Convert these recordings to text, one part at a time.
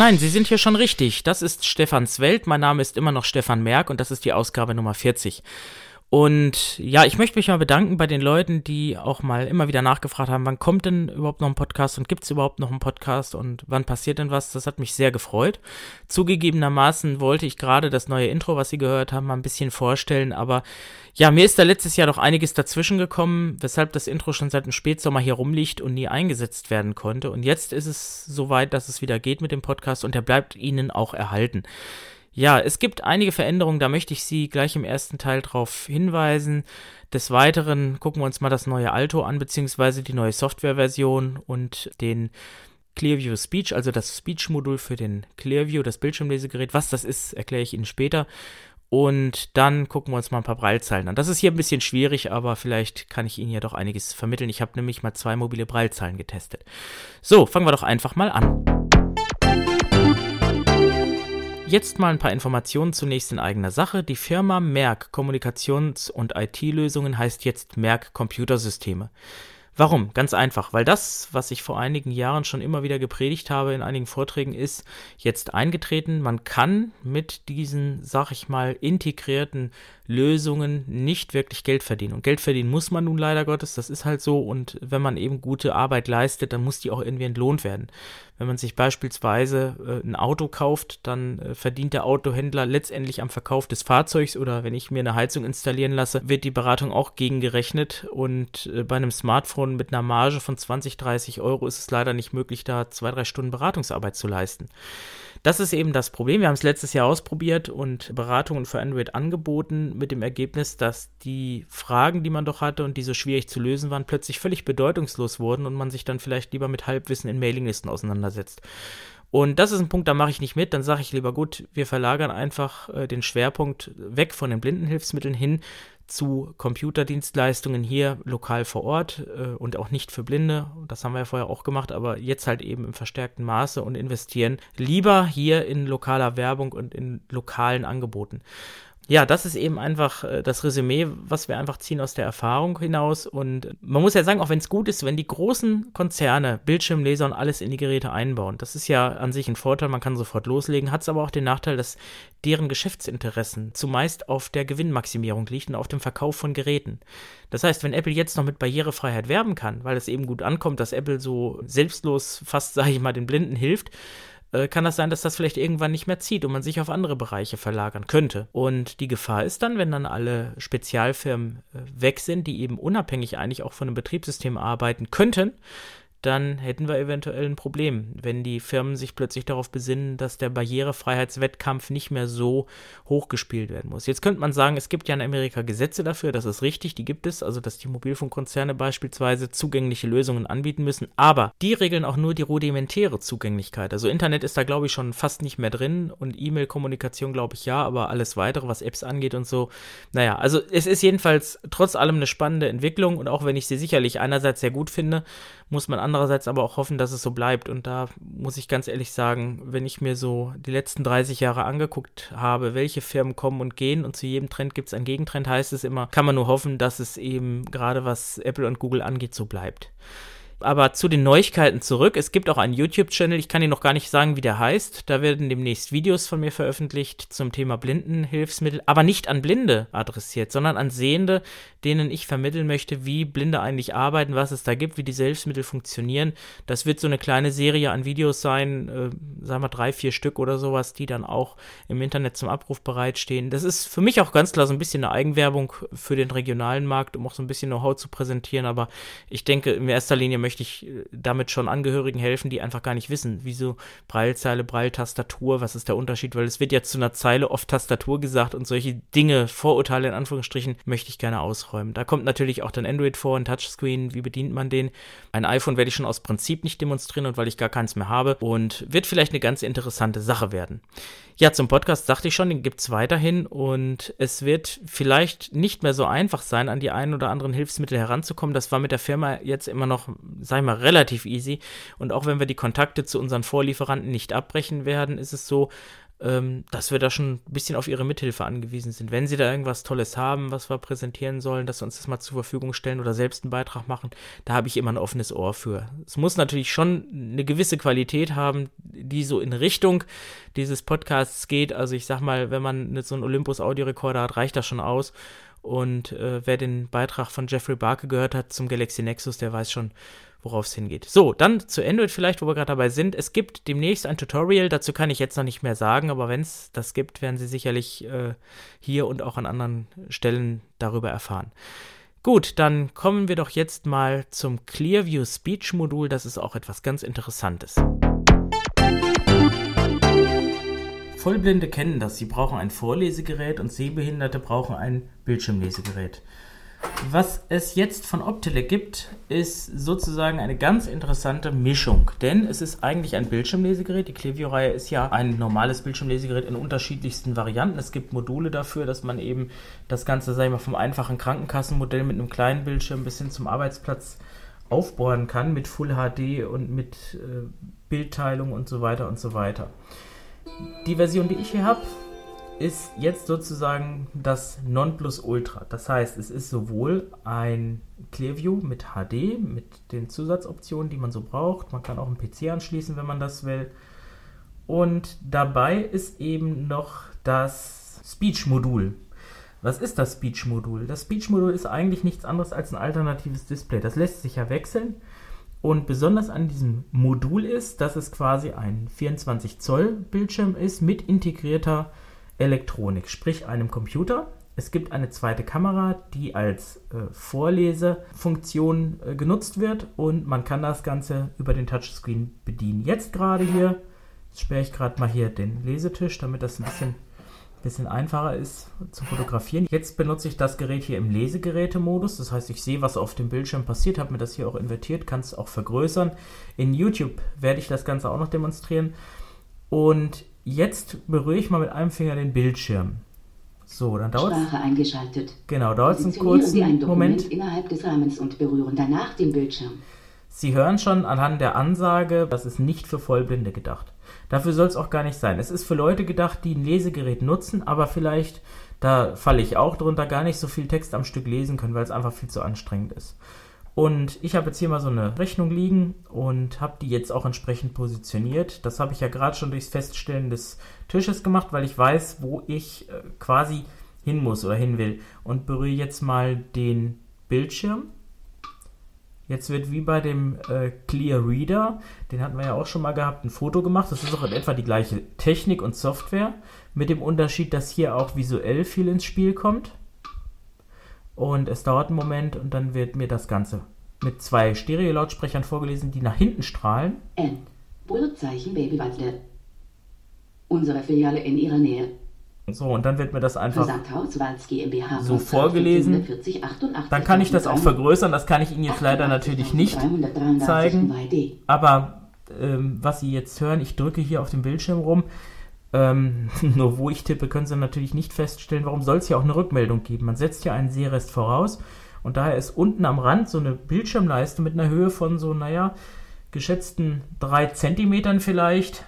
Nein, Sie sind hier schon richtig. Das ist Stefans Welt. Mein Name ist immer noch Stefan Merck und das ist die Ausgabe Nummer 40. Und ja, ich möchte mich mal bedanken bei den Leuten, die auch mal immer wieder nachgefragt haben, wann kommt denn überhaupt noch ein Podcast und gibt es überhaupt noch einen Podcast und wann passiert denn was? Das hat mich sehr gefreut. Zugegebenermaßen wollte ich gerade das neue Intro, was Sie gehört haben, mal ein bisschen vorstellen, aber ja, mir ist da letztes Jahr doch einiges dazwischen gekommen, weshalb das Intro schon seit dem Spätsommer hier rumliegt und nie eingesetzt werden konnte. Und jetzt ist es soweit, dass es wieder geht mit dem Podcast und der bleibt Ihnen auch erhalten. Ja, es gibt einige Veränderungen, da möchte ich Sie gleich im ersten Teil darauf hinweisen. Des Weiteren gucken wir uns mal das neue Alto an, beziehungsweise die neue Softwareversion und den Clearview Speech, also das Speech-Modul für den Clearview, das Bildschirmlesegerät. Was das ist, erkläre ich Ihnen später. Und dann gucken wir uns mal ein paar Breilzeilen an. Das ist hier ein bisschen schwierig, aber vielleicht kann ich Ihnen ja doch einiges vermitteln. Ich habe nämlich mal zwei mobile Breilzeilen getestet. So, fangen wir doch einfach mal an. Jetzt mal ein paar Informationen zunächst in eigener Sache. Die Firma Merck Kommunikations- und IT-Lösungen heißt jetzt Merck Computersysteme. Warum? Ganz einfach, weil das, was ich vor einigen Jahren schon immer wieder gepredigt habe in einigen Vorträgen, ist jetzt eingetreten. Man kann mit diesen, sag ich mal, integrierten Lösungen nicht wirklich Geld verdienen. Und Geld verdienen muss man nun leider Gottes, das ist halt so. Und wenn man eben gute Arbeit leistet, dann muss die auch irgendwie entlohnt werden. Wenn man sich beispielsweise äh, ein Auto kauft, dann äh, verdient der Autohändler letztendlich am Verkauf des Fahrzeugs oder wenn ich mir eine Heizung installieren lasse, wird die Beratung auch gegengerechnet. Und äh, bei einem Smartphone mit einer Marge von 20, 30 Euro ist es leider nicht möglich, da zwei, drei Stunden Beratungsarbeit zu leisten. Das ist eben das Problem. Wir haben es letztes Jahr ausprobiert und Beratungen für Android angeboten mit dem Ergebnis, dass die Fragen, die man doch hatte und die so schwierig zu lösen waren, plötzlich völlig bedeutungslos wurden und man sich dann vielleicht lieber mit Halbwissen in Mailinglisten auseinandersetzt. Und das ist ein Punkt, da mache ich nicht mit. Dann sage ich lieber, gut, wir verlagern einfach äh, den Schwerpunkt weg von den Blindenhilfsmitteln hin zu Computerdienstleistungen hier lokal vor Ort äh, und auch nicht für Blinde. Das haben wir ja vorher auch gemacht, aber jetzt halt eben im verstärkten Maße und investieren lieber hier in lokaler Werbung und in lokalen Angeboten ja, das ist eben einfach äh, das Resümee, was wir einfach ziehen aus der Erfahrung hinaus. Und man muss ja sagen, auch wenn es gut ist, wenn die großen Konzerne Bildschirmleser und alles in die Geräte einbauen, das ist ja an sich ein Vorteil, man kann sofort loslegen, hat es aber auch den Nachteil, dass deren Geschäftsinteressen zumeist auf der Gewinnmaximierung liegt und auf dem Verkauf von Geräten. Das heißt, wenn Apple jetzt noch mit Barrierefreiheit werben kann, weil es eben gut ankommt, dass Apple so selbstlos fast, sage ich mal, den Blinden hilft, äh, kann das sein, dass das vielleicht irgendwann nicht mehr zieht und man sich auf andere Bereiche verlagern könnte. Und die Gefahr ist dann, wenn dann alle Spezialfirmen äh, weg sind, die eben unabhängig eigentlich auch von einem Betriebssystem arbeiten könnten, dann hätten wir eventuell ein Problem, wenn die Firmen sich plötzlich darauf besinnen, dass der Barrierefreiheitswettkampf nicht mehr so hochgespielt werden muss. Jetzt könnte man sagen, es gibt ja in Amerika Gesetze dafür, das ist richtig, die gibt es, also dass die Mobilfunkkonzerne beispielsweise zugängliche Lösungen anbieten müssen, aber die regeln auch nur die rudimentäre Zugänglichkeit. Also Internet ist da, glaube ich, schon fast nicht mehr drin und E-Mail-Kommunikation, glaube ich, ja, aber alles weitere, was Apps angeht und so, naja, also es ist jedenfalls trotz allem eine spannende Entwicklung und auch wenn ich sie sicherlich einerseits sehr gut finde, muss man andererseits aber auch hoffen, dass es so bleibt. Und da muss ich ganz ehrlich sagen, wenn ich mir so die letzten 30 Jahre angeguckt habe, welche Firmen kommen und gehen und zu jedem Trend gibt es einen Gegentrend, heißt es immer, kann man nur hoffen, dass es eben gerade was Apple und Google angeht, so bleibt. Aber zu den Neuigkeiten zurück. Es gibt auch einen YouTube-Channel, ich kann Ihnen noch gar nicht sagen, wie der heißt. Da werden demnächst Videos von mir veröffentlicht zum Thema Blindenhilfsmittel, aber nicht an Blinde adressiert, sondern an Sehende, denen ich vermitteln möchte, wie Blinde eigentlich arbeiten, was es da gibt, wie die Hilfsmittel funktionieren. Das wird so eine kleine Serie an Videos sein, äh, sagen wir drei, vier Stück oder sowas, die dann auch im Internet zum Abruf bereitstehen. Das ist für mich auch ganz klar so ein bisschen eine Eigenwerbung für den regionalen Markt, um auch so ein bisschen Know-how zu präsentieren, aber ich denke, in erster Linie möchte möchte ich äh, damit schon Angehörigen helfen, die einfach gar nicht wissen, wieso Breilzeile, Breiltastatur, was ist der Unterschied, weil es wird ja zu einer Zeile oft Tastatur gesagt und solche Dinge, Vorurteile in Anführungsstrichen, möchte ich gerne ausräumen. Da kommt natürlich auch dann Android vor, ein Touchscreen, wie bedient man den? Ein iPhone werde ich schon aus Prinzip nicht demonstrieren und weil ich gar keins mehr habe und wird vielleicht eine ganz interessante Sache werden. Ja, zum Podcast sagte ich schon, den gibt es weiterhin und es wird vielleicht nicht mehr so einfach sein, an die ein oder anderen Hilfsmittel heranzukommen. Das war mit der Firma jetzt immer noch, sag ich mal, relativ easy. Und auch wenn wir die Kontakte zu unseren Vorlieferanten nicht abbrechen werden, ist es so, ähm, dass wir da schon ein bisschen auf ihre Mithilfe angewiesen sind. Wenn sie da irgendwas Tolles haben, was wir präsentieren sollen, dass sie uns das mal zur Verfügung stellen oder selbst einen Beitrag machen, da habe ich immer ein offenes Ohr für. Es muss natürlich schon eine gewisse Qualität haben, die so in Richtung dieses Podcasts geht. Also ich sag mal, wenn man so einen Olympus Audiorekorder hat, reicht das schon aus. Und äh, wer den Beitrag von Jeffrey Barker gehört hat zum Galaxy Nexus, der weiß schon, worauf es hingeht. So, dann zu Android vielleicht, wo wir gerade dabei sind. Es gibt demnächst ein Tutorial, dazu kann ich jetzt noch nicht mehr sagen, aber wenn es das gibt, werden Sie sicherlich äh, hier und auch an anderen Stellen darüber erfahren. Gut, dann kommen wir doch jetzt mal zum Clearview Speech Modul. Das ist auch etwas ganz Interessantes. Vollblinde kennen das. Sie brauchen ein Vorlesegerät und Sehbehinderte brauchen ein Bildschirmlesegerät. Was es jetzt von Optelec gibt, ist sozusagen eine ganz interessante Mischung, denn es ist eigentlich ein Bildschirmlesegerät. Die Clevio-Reihe ist ja ein normales Bildschirmlesegerät in unterschiedlichsten Varianten. Es gibt Module dafür, dass man eben das Ganze, sag ich mal, vom einfachen Krankenkassenmodell mit einem kleinen Bildschirm bis hin zum Arbeitsplatz aufbauen kann mit Full HD und mit äh, Bildteilung und so weiter und so weiter. Die Version, die ich hier habe, ist jetzt sozusagen das Nonplusultra. Das heißt, es ist sowohl ein Clearview mit HD, mit den Zusatzoptionen, die man so braucht. Man kann auch einen PC anschließen, wenn man das will. Und dabei ist eben noch das Speech-Modul. Was ist das Speech-Modul? Das Speech-Modul ist eigentlich nichts anderes als ein alternatives Display. Das lässt sich ja wechseln. Und besonders an diesem Modul ist, dass es quasi ein 24 Zoll Bildschirm ist mit integrierter Elektronik, sprich einem Computer. Es gibt eine zweite Kamera, die als äh, Vorlesefunktion äh, genutzt wird und man kann das Ganze über den Touchscreen bedienen. Jetzt gerade hier sperre ich gerade mal hier den Lesetisch, damit das ein bisschen, bisschen einfacher ist zu fotografieren. Jetzt benutze ich das Gerät hier im Lesegerätemodus, das heißt, ich sehe, was auf dem Bildschirm passiert, habe mir das hier auch invertiert, kann es auch vergrößern. In YouTube werde ich das Ganze auch noch demonstrieren. Und Jetzt berühre ich mal mit einem Finger den Bildschirm. So, dann dauert Sprache eingeschaltet. Genau, dauert es einen kurzen Sie ein Moment. innerhalb des Rahmens und berühren danach den Bildschirm. Sie hören schon anhand der Ansage, das ist nicht für Vollblinde gedacht. Dafür soll es auch gar nicht sein. Es ist für Leute gedacht, die ein Lesegerät nutzen, aber vielleicht, da falle ich auch drunter, gar nicht so viel Text am Stück lesen können, weil es einfach viel zu anstrengend ist. Und ich habe jetzt hier mal so eine Rechnung liegen und habe die jetzt auch entsprechend positioniert. Das habe ich ja gerade schon durchs Feststellen des Tisches gemacht, weil ich weiß, wo ich äh, quasi hin muss oder hin will. Und berühre jetzt mal den Bildschirm. Jetzt wird wie bei dem äh, Clear Reader, den hatten wir ja auch schon mal gehabt, ein Foto gemacht. Das ist auch in etwa die gleiche Technik und Software, mit dem Unterschied, dass hier auch visuell viel ins Spiel kommt. Und es dauert einen Moment und dann wird mir das Ganze mit zwei Stereo-Lautsprechern vorgelesen, die nach hinten strahlen. N. Bullerzeichen Baby Butler. Unsere Filiale in ihrer Nähe. So, und dann wird mir das einfach GmbH, so vorgelesen. dann kann ich das auch vergrößern. Das kann ich Ihnen jetzt leider natürlich nicht zeigen. Aber ähm, was Sie jetzt hören, ich drücke hier auf dem Bildschirm rum. Ähm, nur wo ich tippe, können Sie natürlich nicht feststellen, warum soll es hier auch eine Rückmeldung geben. Man setzt ja einen Sehrest voraus und daher ist unten am Rand so eine Bildschirmleiste mit einer Höhe von so, naja, geschätzten drei Zentimetern vielleicht.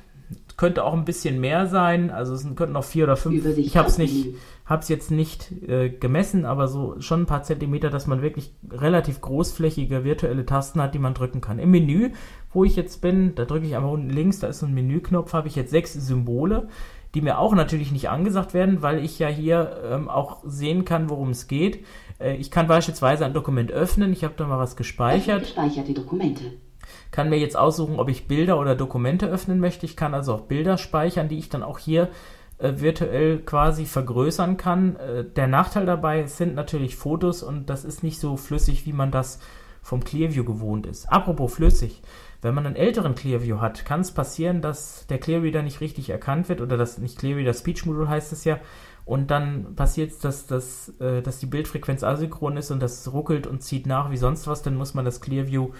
Könnte auch ein bisschen mehr sein, also es könnten auch vier oder fünf. Ich habe es nicht, habe es jetzt nicht äh, gemessen, aber so schon ein paar Zentimeter, dass man wirklich relativ großflächige virtuelle Tasten hat, die man drücken kann. Im Menü, wo ich jetzt bin, da drücke ich einmal unten links, da ist so ein Menüknopf, habe ich jetzt sechs Symbole, die mir auch natürlich nicht angesagt werden, weil ich ja hier ähm, auch sehen kann, worum es geht. Äh, ich kann beispielsweise ein Dokument öffnen, ich habe da mal was gespeichert. Gespeicherte Dokumente kann mir jetzt aussuchen, ob ich Bilder oder Dokumente öffnen möchte. Ich kann also auch Bilder speichern, die ich dann auch hier äh, virtuell quasi vergrößern kann. Äh, der Nachteil dabei sind natürlich Fotos und das ist nicht so flüssig, wie man das vom Clearview gewohnt ist. Apropos flüssig, wenn man einen älteren Clearview hat, kann es passieren, dass der Clearreader nicht richtig erkannt wird oder das nicht Clearreader Speech Module heißt es ja. Und dann passiert es, dass, dass, äh, dass die Bildfrequenz asynchron ist und das ruckelt und zieht nach wie sonst was. Dann muss man das Clearview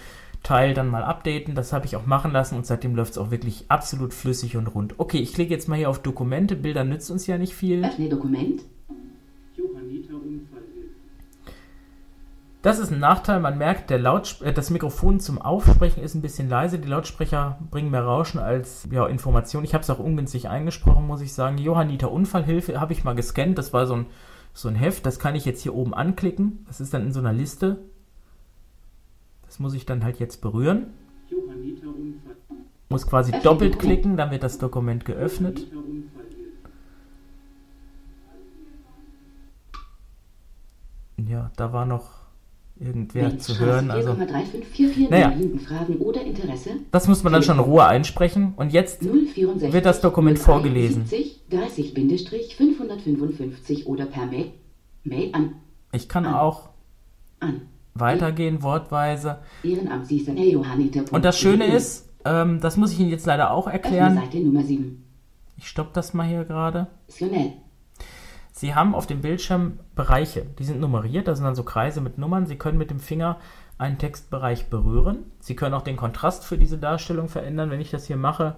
Teil dann mal updaten. Das habe ich auch machen lassen und seitdem läuft es auch wirklich absolut flüssig und rund. Okay, ich klicke jetzt mal hier auf Dokumente. Bilder nützt uns ja nicht viel. Öffne Dokument. Das ist ein Nachteil. Man merkt, der äh, das Mikrofon zum Aufsprechen ist ein bisschen leise. Die Lautsprecher bringen mehr Rauschen als ja, Information. Ich habe es auch ungünstig eingesprochen, muss ich sagen. Johanniter Unfallhilfe habe ich mal gescannt. Das war so ein, so ein Heft. Das kann ich jetzt hier oben anklicken. Das ist dann in so einer Liste. Das muss ich dann halt jetzt berühren. Muss quasi doppelt klicken, dann wird das Dokument geöffnet. Ja, da war noch irgendwer zu hören. Also, naja, das muss man dann schon in Ruhe einsprechen. Und jetzt wird das Dokument vorgelesen. 30-555 oder per Mail, Mail an. Ich kann an. auch an. Weitergehen, wortweise. Und das Schöne ist, ähm, das muss ich Ihnen jetzt leider auch erklären. Ich stoppe das mal hier gerade. Sie haben auf dem Bildschirm Bereiche, die sind nummeriert, da sind dann so Kreise mit Nummern. Sie können mit dem Finger einen Textbereich berühren. Sie können auch den Kontrast für diese Darstellung verändern. Wenn ich das hier mache,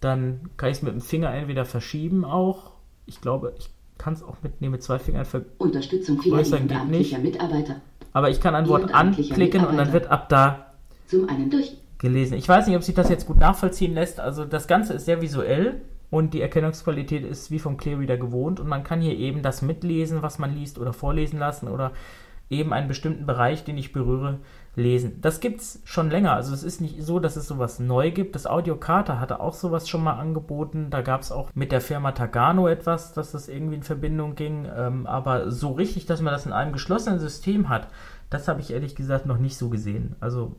dann kann ich es mit dem Finger entweder verschieben auch. Ich glaube, ich kann es auch mit, nee, mit zwei Fingern vergrößern. Unterstützung geht nicht. Mitarbeiter. Aber ich kann ein Wort anklicken und dann wird ab da zum einen gelesen. Ich weiß nicht, ob sich das jetzt gut nachvollziehen lässt. Also das Ganze ist sehr visuell und die Erkennungsqualität ist wie vom Clearreader gewohnt und man kann hier eben das mitlesen, was man liest oder vorlesen lassen oder eben einen bestimmten Bereich, den ich berühre, lesen. Das gibt es schon länger. Also es ist nicht so, dass es sowas neu gibt. Das Audiokata hatte auch sowas schon mal angeboten. Da gab es auch mit der Firma Tagano etwas, dass das irgendwie in Verbindung ging. Ähm, aber so richtig, dass man das in einem geschlossenen System hat, das habe ich ehrlich gesagt noch nicht so gesehen. Also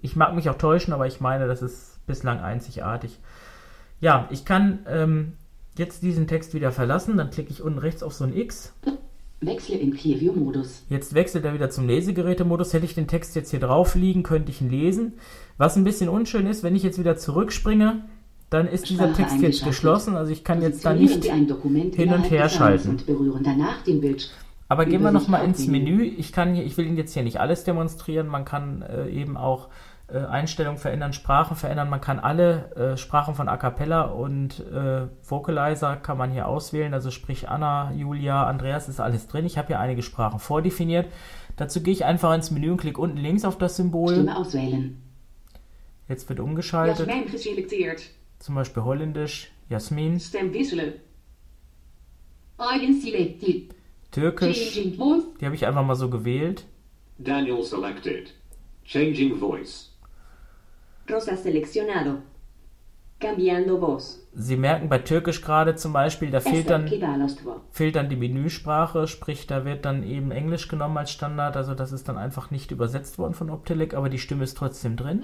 ich mag mich auch täuschen, aber ich meine, das ist bislang einzigartig. Ja, ich kann ähm, jetzt diesen Text wieder verlassen. Dann klicke ich unten rechts auf so ein X. Wechsle in Clearview-Modus. Jetzt wechselt er wieder zum Lesegerätemodus. Hätte ich den Text jetzt hier drauf liegen, könnte ich ihn lesen. Was ein bisschen unschön ist, wenn ich jetzt wieder zurückspringe, dann ist dieser Text jetzt geschlossen. Also ich kann jetzt da nicht hin und her schalten. Und Aber gehen wir nochmal ins Menü. Ich, kann hier, ich will Ihnen jetzt hier nicht alles demonstrieren. Man kann äh, eben auch äh, Einstellungen verändern, Sprachen verändern. Man kann alle äh, Sprachen von A Cappella und äh, Vocalizer kann man hier auswählen. Also sprich Anna, Julia, Andreas ist alles drin. Ich habe hier einige Sprachen vordefiniert. Dazu gehe ich einfach ins Menü und klicke unten links auf das Symbol. Stimme auswählen. Jetzt wird umgeschaltet. Jasmin. Zum Beispiel Holländisch. Jasmin. Stem wisselen. Türkisch. Die habe ich einfach mal so gewählt. Daniel selected. Changing voice. Rosa seleccionado. Cambiando voz. Sie merken bei Türkisch gerade zum Beispiel, da fehlt dann, fehlt dann die Menüsprache, sprich, da wird dann eben Englisch genommen als Standard, also das ist dann einfach nicht übersetzt worden von Optilic, aber die Stimme ist trotzdem drin.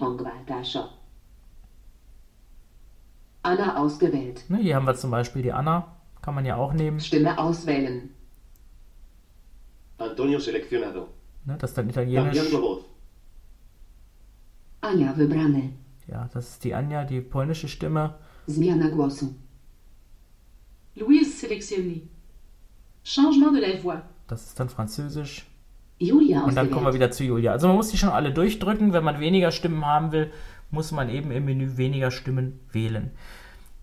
Anna ausgewählt. Ne, hier haben wir zum Beispiel die Anna, kann man ja auch nehmen. Stimme auswählen. Antonio seleccionado. Ne, das ist dann italienisch. Ania wybrany. Ja, das ist die Anja, die polnische Stimme. Zmiana głosu. Louise sélectionné. Changement de la voix. Das ist dann französisch. Julia Und dann kommen wir wieder zu Julia. Also man muss die schon alle durchdrücken. Wenn man weniger Stimmen haben will, muss man eben im Menü weniger Stimmen wählen.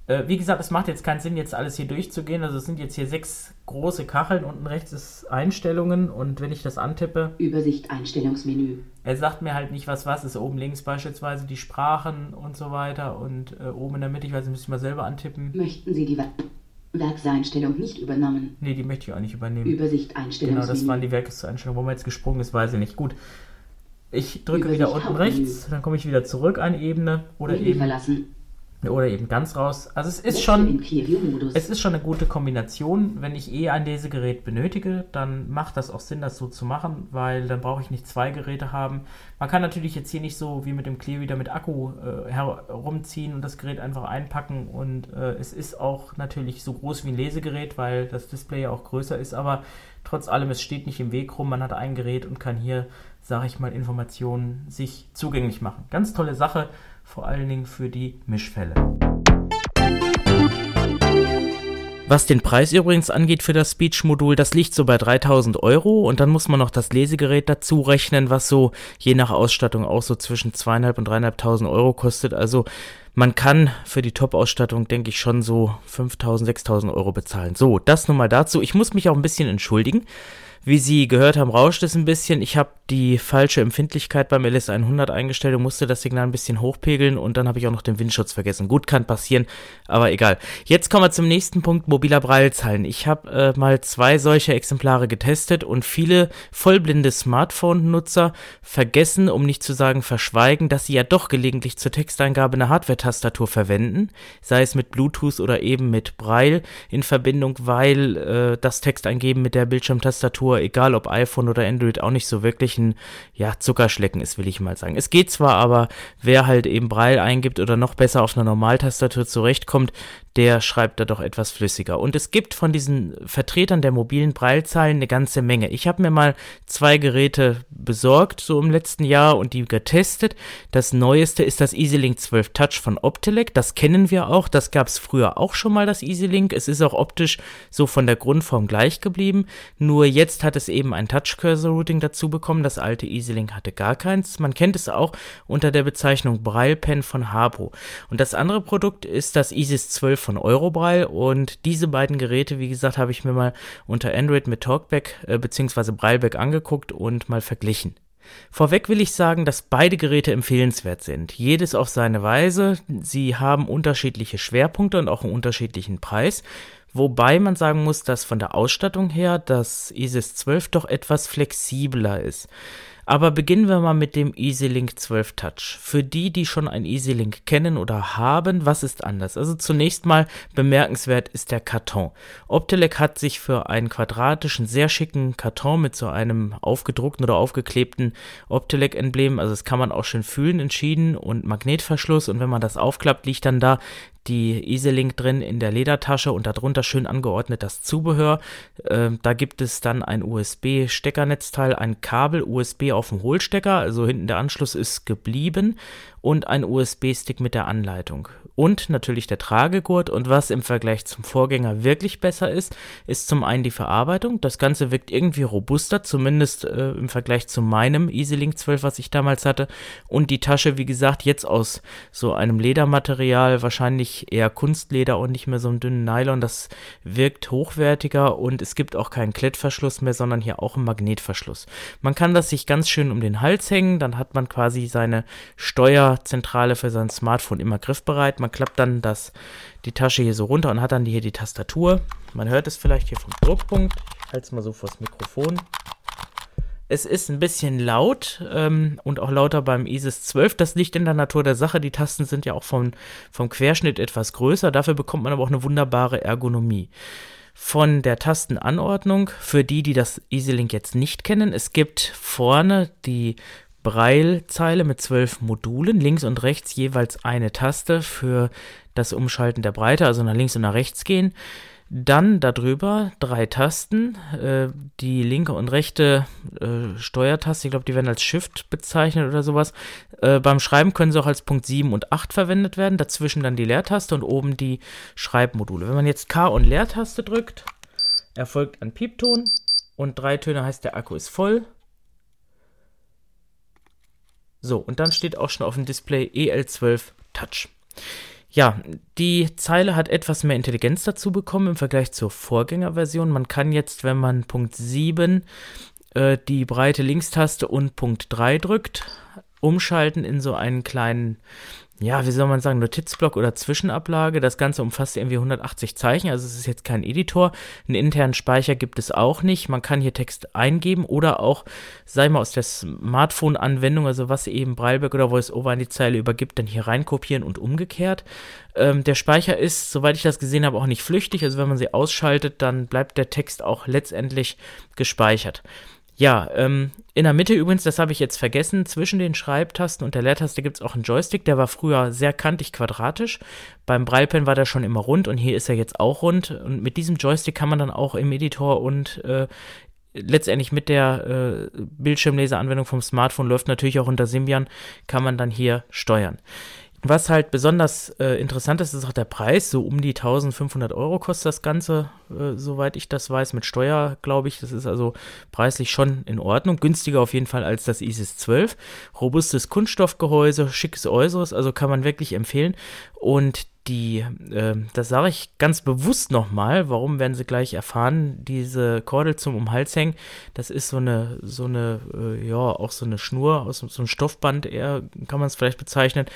Äh, wie gesagt, es macht jetzt keinen Sinn, jetzt alles hier durchzugehen. Also es sind jetzt hier sechs große Kacheln. Unten rechts ist Einstellungen und wenn ich das antippe. Übersicht Einstellungsmenü. Er sagt mir halt nicht, was was ist. Oben links beispielsweise die Sprachen und so weiter und äh, oben in der Mitte, ich weiß müsste ich mal selber antippen. Möchten Sie die Werkseinstellung nicht übernommen? Nee, die möchte ich auch nicht übernehmen. Übersicht Einstellungsmenü. Genau, das waren die Werkseinstellungen. Wo man jetzt gesprungen ist, weiß ich nicht. Gut. Ich drücke Übersicht wieder unten rechts, dann komme ich wieder zurück eine Ebene oder Menü eben. Verlassen oder eben ganz raus. Also es ist schon, es ist schon eine gute Kombination. Wenn ich eh ein Lesegerät benötige, dann macht das auch Sinn, das so zu machen, weil dann brauche ich nicht zwei Geräte haben. Man kann natürlich jetzt hier nicht so wie mit dem Clearreader mit Akku äh, herumziehen und das Gerät einfach einpacken und äh, es ist auch natürlich so groß wie ein Lesegerät, weil das Display ja auch größer ist, aber trotz allem, es steht nicht im Weg rum, man hat ein Gerät und kann hier, sage ich mal, Informationen sich zugänglich machen. Ganz tolle Sache vor allen Dingen für die Mischfälle. Was den Preis übrigens angeht für das Speech-Modul, das liegt so bei 3000 Euro und dann muss man noch das Lesegerät dazu rechnen, was so je nach Ausstattung auch so zwischen 2.500 und 3.500 Euro kostet. Also man kann für die Top-Ausstattung, denke ich, schon so 5.000, 6.000 Euro bezahlen. So, das nun mal dazu. Ich muss mich auch ein bisschen entschuldigen. Wie Sie gehört haben, rauscht es ein bisschen. Ich habe die falsche Empfindlichkeit beim LS100 eingestellt und musste das Signal ein bisschen hochpegeln und dann habe ich auch noch den Windschutz vergessen. Gut, kann passieren, aber egal. Jetzt kommen wir zum nächsten Punkt, mobiler Braillezeilen. Ich habe äh, mal zwei solche Exemplare getestet und viele vollblinde Smartphone-Nutzer vergessen, um nicht zu sagen verschweigen, dass sie ja doch gelegentlich zur Texteingabe eine Hardware-Tastatur verwenden, sei es mit Bluetooth oder eben mit Braille in Verbindung, weil äh, das Texteingeben mit der Bildschirmtastatur, egal ob iPhone oder Android, auch nicht so wirklich ein ja, Zuckerschlecken ist, will ich mal sagen. Es geht zwar, aber wer halt eben Braille eingibt oder noch besser auf einer Normaltastatur zurechtkommt, der schreibt da doch etwas flüssiger. Und es gibt von diesen Vertretern der mobilen Braillezeilen eine ganze Menge. Ich habe mir mal zwei Geräte besorgt, so im letzten Jahr, und die getestet. Das neueste ist das EasyLink 12 Touch von Optelec. Das kennen wir auch. Das gab es früher auch schon mal, das EasyLink. Es ist auch optisch so von der Grundform gleich geblieben. Nur jetzt hat es eben ein Touch-Cursor-Routing dazu bekommen. Das alte EasyLink hatte gar keins. Man kennt es auch unter der Bezeichnung Braille Pen von Habro. Und das andere Produkt ist das Isis 12 von Eurobraille und diese beiden Geräte, wie gesagt, habe ich mir mal unter Android mit Talkback äh, bzw. Brailleback angeguckt und mal verglichen. Vorweg will ich sagen, dass beide Geräte empfehlenswert sind. Jedes auf seine Weise. Sie haben unterschiedliche Schwerpunkte und auch einen unterschiedlichen Preis. Wobei man sagen muss, dass von der Ausstattung her das ISIS 12 doch etwas flexibler ist. Aber beginnen wir mal mit dem EasyLink 12 Touch. Für die, die schon ein EasyLink kennen oder haben, was ist anders? Also zunächst mal bemerkenswert ist der Karton. Optelec hat sich für einen quadratischen, sehr schicken Karton mit so einem aufgedruckten oder aufgeklebten Optelec-Emblem, also das kann man auch schön fühlen, entschieden und Magnetverschluss und wenn man das aufklappt, liegt dann da die EasyLink drin in der Ledertasche und darunter schön angeordnet das Zubehör. Äh, da gibt es dann ein USB-Steckernetzteil, ein Kabel USB auf dem Hohlstecker, also hinten der Anschluss ist geblieben und ein USB-Stick mit der Anleitung und natürlich der Tragegurt. Und was im Vergleich zum Vorgänger wirklich besser ist, ist zum einen die Verarbeitung. Das Ganze wirkt irgendwie robuster, zumindest äh, im Vergleich zu meinem EasyLink 12, was ich damals hatte. Und die Tasche, wie gesagt, jetzt aus so einem Ledermaterial, wahrscheinlich eher Kunstleder und nicht mehr so einem dünnen Nylon. Das wirkt hochwertiger und es gibt auch keinen Klettverschluss mehr, sondern hier auch einen Magnetverschluss. Man kann das sich ganz schön um den Hals hängen, dann hat man quasi seine Steuerzentrale für sein Smartphone immer griffbereit. Man man klappt dann das, die Tasche hier so runter und hat dann hier die Tastatur. Man hört es vielleicht hier vom Druckpunkt. Ich halte es mal so vors Mikrofon. Es ist ein bisschen laut ähm, und auch lauter beim ISIS 12. Das liegt in der Natur der Sache. Die Tasten sind ja auch vom, vom Querschnitt etwas größer. Dafür bekommt man aber auch eine wunderbare Ergonomie. Von der Tastenanordnung, für die, die das EasyLink jetzt nicht kennen, es gibt vorne die Braillezeile mit zwölf Modulen, links und rechts jeweils eine Taste für das Umschalten der Breite, also nach links und nach rechts gehen. Dann darüber drei Tasten, äh, die linke und rechte äh, Steuertaste, ich glaube, die werden als Shift bezeichnet oder sowas. Äh, beim Schreiben können sie auch als Punkt 7 und 8 verwendet werden, dazwischen dann die Leertaste und oben die Schreibmodule. Wenn man jetzt K und Leertaste drückt, erfolgt ein Piepton und drei Töne heißt der Akku ist voll. So, und dann steht auch schon auf dem Display EL12 Touch. Ja, die Zeile hat etwas mehr Intelligenz dazu bekommen im Vergleich zur Vorgängerversion. Man kann jetzt, wenn man Punkt 7 äh, die breite Linkstaste und Punkt 3 drückt, umschalten in so einen kleinen ja, wie soll man sagen, Notizblock oder Zwischenablage. Das Ganze umfasst irgendwie 180 Zeichen, also es ist jetzt kein Editor. Einen internen Speicher gibt es auch nicht. Man kann hier Text eingeben oder auch, sei mal aus der Smartphone-Anwendung, also was eben Brailleback oder VoiceOver an die Zeile übergibt, dann hier reinkopieren und umgekehrt. Ähm, der Speicher ist, soweit ich das gesehen habe, auch nicht flüchtig. Also wenn man sie ausschaltet, dann bleibt der Text auch letztendlich gespeichert. Ja, ähm, in der Mitte übrigens, das habe ich jetzt vergessen, zwischen den Schreibtasten und der Leertaste gibt es auch einen Joystick, der war früher sehr kantig quadratisch. Beim Braillepen war der schon immer rund und hier ist er jetzt auch rund. Und mit diesem Joystick kann man dann auch im Editor und äh, letztendlich mit der äh, Bildschirmleseranwendung vom Smartphone läuft natürlich auch unter Symbian, kann man dann hier steuern. Was halt besonders äh, interessant ist, ist auch der Preis. So um die 1500 Euro kostet das Ganze, äh, soweit ich das weiß, mit Steuer, glaube ich. Das ist also preislich schon in Ordnung. Günstiger auf jeden Fall als das ISIS 12. Robustes Kunststoffgehäuse, schickes Äußeres, also kann man wirklich empfehlen. Und die, äh, das sage ich ganz bewusst nochmal, warum werden Sie gleich erfahren, diese Kordel zum um hängen, das ist so eine, so eine, äh, ja, auch so eine Schnur aus so einem Stoffband, eher kann man es vielleicht bezeichnen.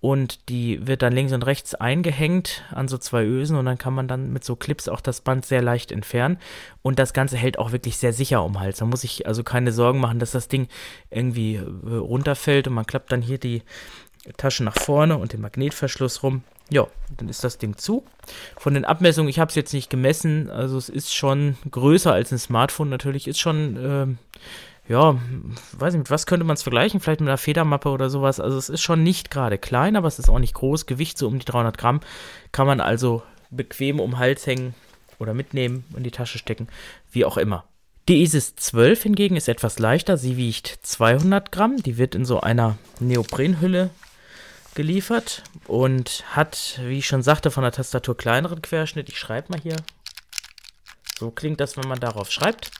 Und die wird dann links und rechts eingehängt an so zwei Ösen und dann kann man dann mit so Clips auch das Band sehr leicht entfernen. Und das Ganze hält auch wirklich sehr sicher um den Hals. Da muss ich also keine Sorgen machen, dass das Ding irgendwie äh, runterfällt und man klappt dann hier die Tasche nach vorne und den Magnetverschluss rum. Ja, dann ist das Ding zu. Von den Abmessungen, ich habe es jetzt nicht gemessen, also es ist schon größer als ein Smartphone natürlich, ist schon, äh, ja, weiß nicht, mit was könnte man es vergleichen? Vielleicht mit einer Federmappe oder sowas. Also es ist schon nicht gerade klein, aber es ist auch nicht groß. Gewicht so um die 300 Gramm. Kann man also bequem um den Hals hängen oder mitnehmen, in die Tasche stecken, wie auch immer. Die ISIS 12 hingegen ist etwas leichter. Sie wiegt 200 Gramm. Die wird in so einer Neoprenhülle geliefert und hat, wie ich schon sagte, von der Tastatur kleineren Querschnitt. Ich schreibe mal hier. So klingt das, wenn man darauf schreibt.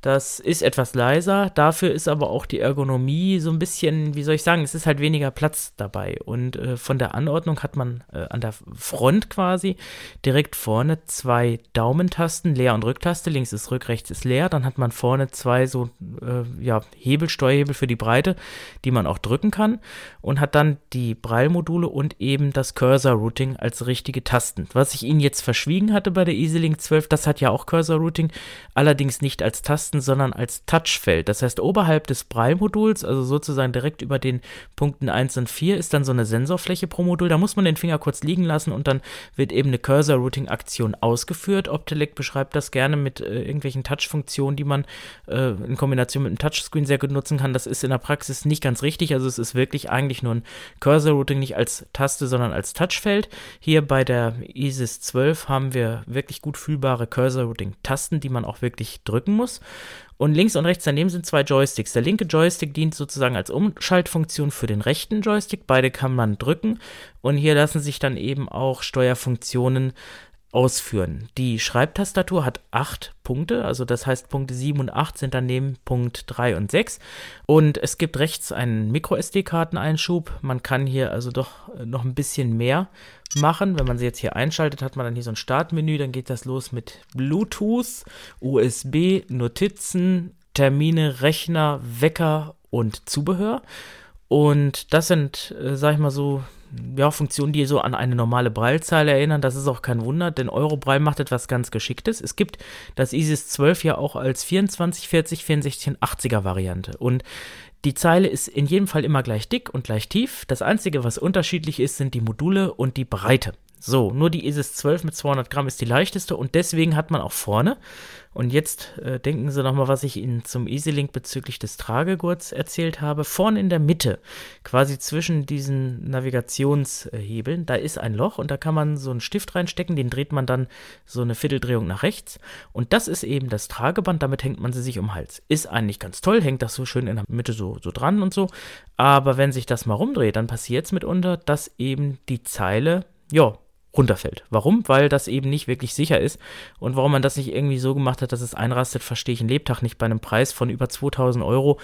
Das ist etwas leiser, dafür ist aber auch die Ergonomie so ein bisschen, wie soll ich sagen, es ist halt weniger Platz dabei. Und äh, von der Anordnung hat man äh, an der Front quasi direkt vorne zwei Daumentasten, Leer- und Rücktaste, links ist Rück, rechts ist Leer. Dann hat man vorne zwei so äh, ja, Hebel, Steuerhebel für die Breite, die man auch drücken kann. Und hat dann die Braille-Module und eben das Cursor-Routing als richtige Tasten. Was ich Ihnen jetzt verschwiegen hatte bei der EasyLink 12, das hat ja auch Cursor-Routing, allerdings nicht als Tasten Tasten, sondern als Touchfeld. Das heißt, oberhalb des Braille-Moduls, also sozusagen direkt über den Punkten 1 und 4, ist dann so eine Sensorfläche pro Modul. Da muss man den Finger kurz liegen lassen und dann wird eben eine Cursor-Routing-Aktion ausgeführt. Optelec beschreibt das gerne mit äh, irgendwelchen Touch-Funktionen, die man äh, in Kombination mit einem Touchscreen sehr gut nutzen kann. Das ist in der Praxis nicht ganz richtig. Also es ist wirklich eigentlich nur ein Cursor-Routing, nicht als Taste, sondern als Touchfeld. Hier bei der ISIS 12 haben wir wirklich gut fühlbare Cursor-Routing-Tasten, die man auch wirklich drücken muss. Und links und rechts daneben sind zwei Joysticks. Der linke Joystick dient sozusagen als Umschaltfunktion für den rechten Joystick. Beide kann man drücken. Und hier lassen sich dann eben auch Steuerfunktionen ausführen. Die Schreibtastatur hat acht Punkte, also das heißt Punkte 7 und 8 sind daneben Punkt 3 und 6 und es gibt rechts einen MicroSD-Karteneinschub. Man kann hier also doch noch ein bisschen mehr machen. Wenn man sie jetzt hier einschaltet, hat man dann hier so ein Startmenü, dann geht das los mit Bluetooth, USB, Notizen, Termine, Rechner, Wecker und Zubehör. Und das sind, äh, sag ich mal so, ja, Funktionen, die so an eine normale Braillezeile erinnern. Das ist auch kein Wunder, denn Eurobraille macht etwas ganz Geschicktes. Es gibt das ISIS 12 ja auch als 24, 40, 64 und 80er Variante. Und die Zeile ist in jedem Fall immer gleich dick und gleich tief. Das Einzige, was unterschiedlich ist, sind die Module und die Breite. So, nur die ISIS 12 mit 200 Gramm ist die leichteste und deswegen hat man auch vorne und jetzt äh, denken Sie nochmal, was ich Ihnen zum EasyLink bezüglich des Tragegurts erzählt habe. Vorne in der Mitte, quasi zwischen diesen Navigationshebeln, da ist ein Loch und da kann man so einen Stift reinstecken, den dreht man dann so eine Vierteldrehung nach rechts. Und das ist eben das Trageband, damit hängt man sie sich um den Hals. Ist eigentlich ganz toll, hängt das so schön in der Mitte so, so dran und so. Aber wenn sich das mal rumdreht, dann passiert es mitunter, dass eben die Zeile, ja, runterfällt. Warum? Weil das eben nicht wirklich sicher ist. Und warum man das nicht irgendwie so gemacht hat, dass es einrastet, verstehe ich einen Lebtag nicht bei einem Preis von über 2000 Euro.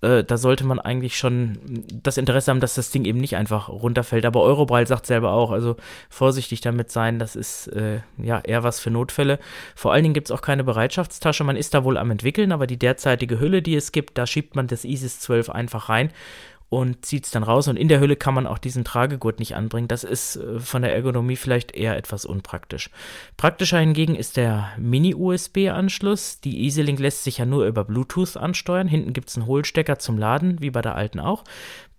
Äh, da sollte man eigentlich schon das Interesse haben, dass das Ding eben nicht einfach runterfällt. Aber Eurobrall sagt selber auch, also vorsichtig damit sein, das ist äh, ja eher was für Notfälle. Vor allen Dingen gibt es auch keine Bereitschaftstasche. Man ist da wohl am entwickeln, aber die derzeitige Hülle, die es gibt, da schiebt man das ISIS 12 einfach rein und zieht es dann raus. Und in der Hülle kann man auch diesen Tragegurt nicht anbringen. Das ist äh, von der Ergonomie vielleicht eher etwas unpraktisch. Praktischer hingegen ist der Mini-USB-Anschluss. Die EasyLink lässt sich ja nur über Bluetooth ansteuern. Hinten gibt es einen Hohlstecker zum Laden, wie bei der alten auch.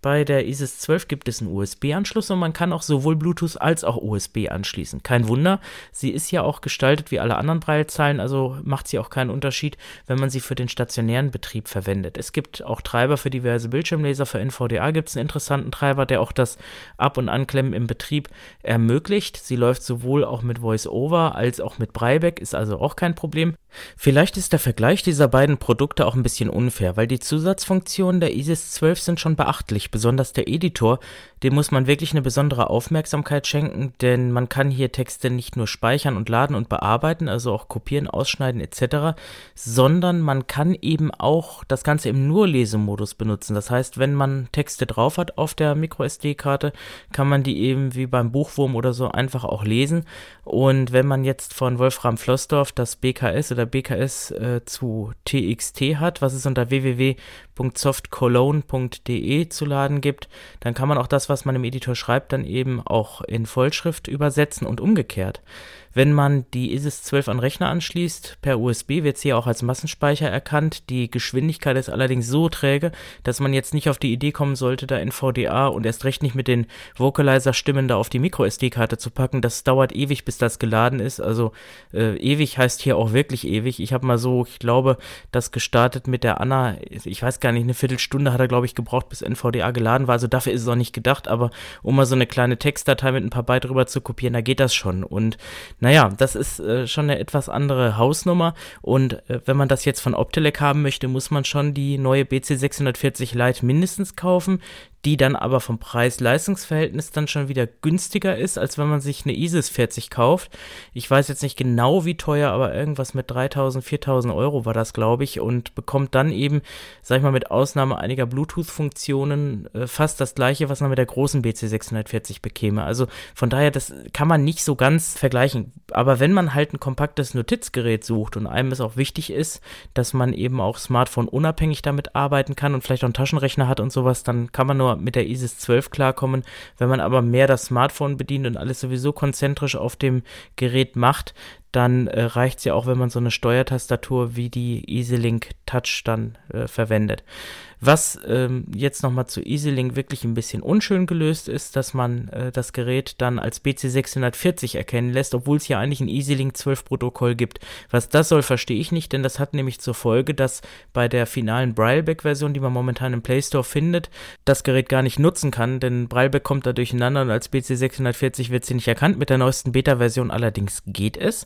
Bei der ISIS 12 gibt es einen USB-Anschluss und man kann auch sowohl Bluetooth als auch USB anschließen. Kein Wunder, sie ist ja auch gestaltet wie alle anderen Braillezeilen, also macht sie auch keinen Unterschied, wenn man sie für den stationären Betrieb verwendet. Es gibt auch Treiber für diverse Bildschirmleser. Für NVDA gibt es einen interessanten Treiber, der auch das Ab- und Anklemmen im Betrieb ermöglicht. Sie läuft sowohl auch mit VoiceOver als auch mit Brailleback, ist also auch kein Problem. Vielleicht ist der Vergleich dieser beiden Produkte auch ein bisschen unfair, weil die Zusatzfunktionen der ISIS 12 sind schon beachtlich, besonders der Editor, dem muss man wirklich eine besondere Aufmerksamkeit schenken, denn man kann hier Texte nicht nur speichern und laden und bearbeiten, also auch kopieren, ausschneiden etc., sondern man kann eben auch das Ganze im Nurlesemodus benutzen. Das heißt, wenn man Texte drauf hat auf der MicroSD-Karte, kann man die eben wie beim Buchwurm oder so einfach auch lesen. Und wenn man jetzt von Wolfram Flossdorf das BKS oder BKS äh, zu TXT hat, was es unter www.softcologne.de zu laden gibt, dann kann man auch das, was man im Editor schreibt, dann eben auch in Vollschrift übersetzen und umgekehrt. Wenn man die ISIS 12 an Rechner anschließt, per USB wird sie auch als Massenspeicher erkannt. Die Geschwindigkeit ist allerdings so träge, dass man jetzt nicht auf die Idee kommen sollte, da NVDA und erst recht nicht mit den Vocalizer-Stimmen da auf die MicroSD-Karte zu packen. Das dauert ewig, bis das geladen ist. Also äh, ewig heißt hier auch wirklich ewig. Ich habe mal so, ich glaube, das gestartet mit der Anna, ich weiß gar nicht, eine Viertelstunde hat er, glaube ich, gebraucht, bis NVDA geladen war. Also dafür ist es auch nicht gedacht, aber um mal so eine kleine Textdatei mit ein paar Byte rüber zu kopieren, da geht das schon. Und naja, das ist äh, schon eine etwas andere Hausnummer. Und äh, wenn man das jetzt von Optelec haben möchte, muss man schon die neue BC640 Lite mindestens kaufen die dann aber vom Preis-Leistungs-Verhältnis dann schon wieder günstiger ist, als wenn man sich eine ISIS 40 kauft. Ich weiß jetzt nicht genau wie teuer, aber irgendwas mit 3000, 4000 Euro war das, glaube ich, und bekommt dann eben, sag ich mal, mit Ausnahme einiger Bluetooth-Funktionen äh, fast das gleiche, was man mit der großen BC640 bekäme. Also von daher, das kann man nicht so ganz vergleichen. Aber wenn man halt ein kompaktes Notizgerät sucht und einem es auch wichtig ist, dass man eben auch Smartphone unabhängig damit arbeiten kann und vielleicht auch einen Taschenrechner hat und sowas, dann kann man nur mit der ISIS 12 klarkommen. Wenn man aber mehr das Smartphone bedient und alles sowieso konzentrisch auf dem Gerät macht, dann äh, reicht es ja auch, wenn man so eine Steuertastatur wie die EasyLink Touch dann äh, verwendet. Was ähm, jetzt nochmal zu EasyLink wirklich ein bisschen unschön gelöst ist, dass man äh, das Gerät dann als BC640 erkennen lässt, obwohl es ja eigentlich ein EasyLink 12 Protokoll gibt. Was das soll, verstehe ich nicht, denn das hat nämlich zur Folge, dass bei der finalen Brailleback-Version, die man momentan im Play Store findet, das Gerät gar nicht nutzen kann, denn Brailleback kommt da durcheinander und als BC640 wird sie nicht erkannt. Mit der neuesten Beta-Version allerdings geht es.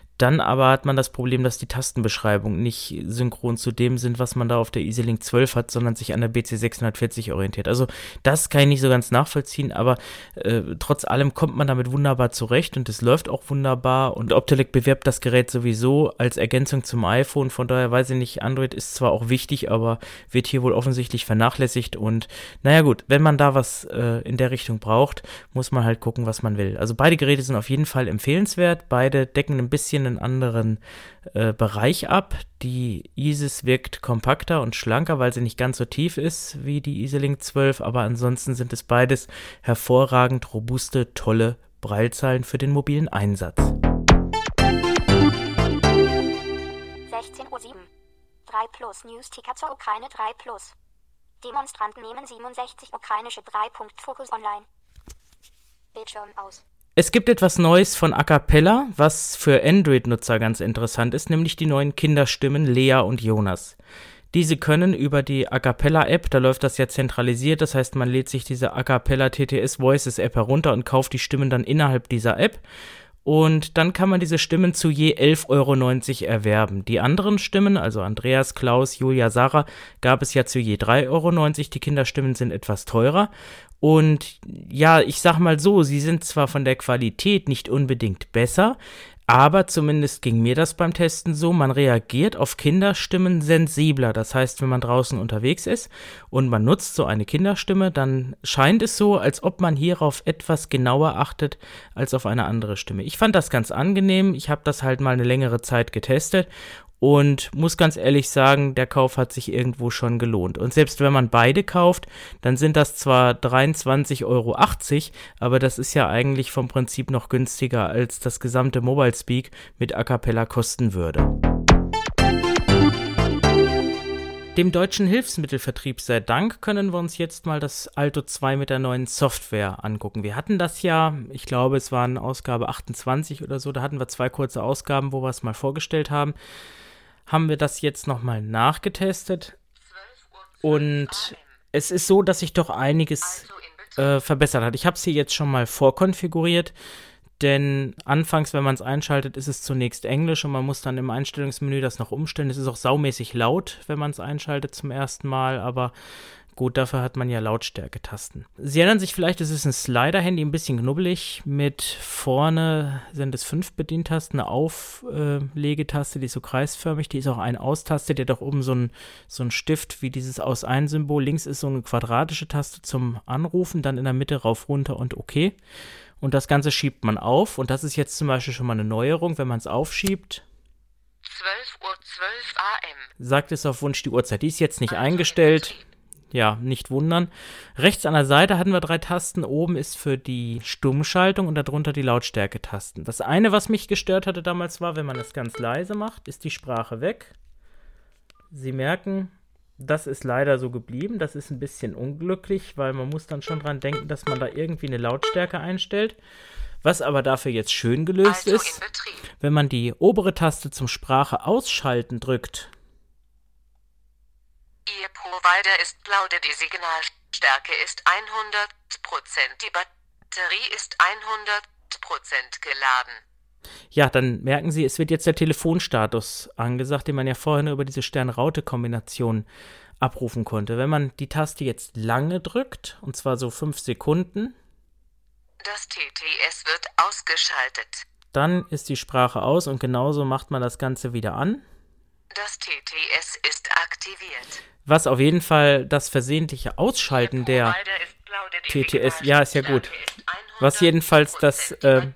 Dann aber hat man das Problem, dass die Tastenbeschreibungen nicht synchron zu dem sind, was man da auf der EasyLink 12 hat, sondern sich an der BC640 orientiert. Also das kann ich nicht so ganz nachvollziehen, aber äh, trotz allem kommt man damit wunderbar zurecht und es läuft auch wunderbar und Optelec bewerbt das Gerät sowieso als Ergänzung zum iPhone. Von daher weiß ich nicht, Android ist zwar auch wichtig, aber wird hier wohl offensichtlich vernachlässigt und naja gut, wenn man da was äh, in der Richtung braucht, muss man halt gucken, was man will. Also beide Geräte sind auf jeden Fall empfehlenswert, beide decken ein bisschen einen anderen äh, Bereich ab. Die Isis wirkt kompakter und schlanker, weil sie nicht ganz so tief ist wie die EasyLink 12, aber ansonsten sind es beides hervorragend robuste, tolle Breilzahlen für den mobilen Einsatz. 16.07 Uhr. 3 Plus News Ticker zur Ukraine 3 Plus. Demonstranten nehmen 67 ukrainische 3. Fokus online. Bildschirm aus. Es gibt etwas Neues von A Cappella, was für Android-Nutzer ganz interessant ist, nämlich die neuen Kinderstimmen Lea und Jonas. Diese können über die A Cappella App, da läuft das ja zentralisiert, das heißt, man lädt sich diese A Cappella TTS Voices App herunter und kauft die Stimmen dann innerhalb dieser App. Und dann kann man diese Stimmen zu je 11,90 Euro erwerben. Die anderen Stimmen, also Andreas, Klaus, Julia, Sarah, gab es ja zu je 3,90 Euro. Die Kinderstimmen sind etwas teurer. Und ja, ich sag mal so, sie sind zwar von der Qualität nicht unbedingt besser, aber zumindest ging mir das beim Testen so, man reagiert auf Kinderstimmen sensibler. Das heißt, wenn man draußen unterwegs ist und man nutzt so eine Kinderstimme, dann scheint es so, als ob man hierauf etwas genauer achtet als auf eine andere Stimme. Ich fand das ganz angenehm. Ich habe das halt mal eine längere Zeit getestet und muss ganz ehrlich sagen, der Kauf hat sich irgendwo schon gelohnt. Und selbst wenn man beide kauft, dann sind das zwar 23,80 Euro, aber das ist ja eigentlich vom Prinzip noch günstiger, als das gesamte Mobile Speak mit A Cappella kosten würde. Dem deutschen Hilfsmittelvertrieb sei Dank können wir uns jetzt mal das Alto 2 mit der neuen Software angucken. Wir hatten das ja, ich glaube, es waren Ausgabe 28 oder so, da hatten wir zwei kurze Ausgaben, wo wir es mal vorgestellt haben haben wir das jetzt nochmal nachgetestet. Und es ist so, dass sich doch einiges äh, verbessert hat. Ich habe es hier jetzt schon mal vorkonfiguriert. denn anfangs, wenn man es einschaltet, ist es zunächst Englisch und man muss dann im Einstellungsmenü das noch umstellen. Es ist auch saumäßig laut, wenn man es einschaltet zum ersten Mal, aber Gut, dafür hat man ja Lautstärke-Tasten. Sie erinnern sich vielleicht, es ist ein Slider-Handy, ein bisschen knubbelig. Mit vorne sind es fünf Bedientasten, eine Auflegetaste, die ist so kreisförmig, die ist auch ein Austaste, die hat auch oben so ein, so ein Stift wie dieses Aus-Ein-Symbol. Links ist so eine quadratische Taste zum Anrufen, dann in der Mitte rauf, runter und OK. Und das Ganze schiebt man auf. Und das ist jetzt zum Beispiel schon mal eine Neuerung, wenn man es aufschiebt. 12 Uhr 12 AM. Sagt es auf Wunsch die Uhrzeit. Die ist jetzt nicht eingestellt ja, nicht wundern. Rechts an der Seite hatten wir drei Tasten. Oben ist für die Stummschaltung und darunter die Lautstärke-Tasten. Das eine, was mich gestört hatte damals, war, wenn man das ganz leise macht, ist die Sprache weg. Sie merken, das ist leider so geblieben. Das ist ein bisschen unglücklich, weil man muss dann schon dran denken, dass man da irgendwie eine Lautstärke einstellt. Was aber dafür jetzt schön gelöst Also ist, wenn man die obere Taste zum Sprache ausschalten drückt, Ihr Provider ist blau, die Signalstärke ist 100%, die Batterie ist 100% geladen. Ja, dann merken Sie, es wird jetzt der Telefonstatus angesagt, den man ja vorhin über diese Stern-Raute-Kombination abrufen konnte. Wenn man die Taste jetzt lange drückt, und zwar so fünf Sekunden, Das TTS wird ausgeschaltet. dann ist die Sprache aus und genauso macht man das Ganze wieder an. Das TTS ist aktiviert. Was auf jeden Fall das versehentliche Ausschalten der die TTS, ja, ist ja gut. Was jedenfalls das, 100%, die äh,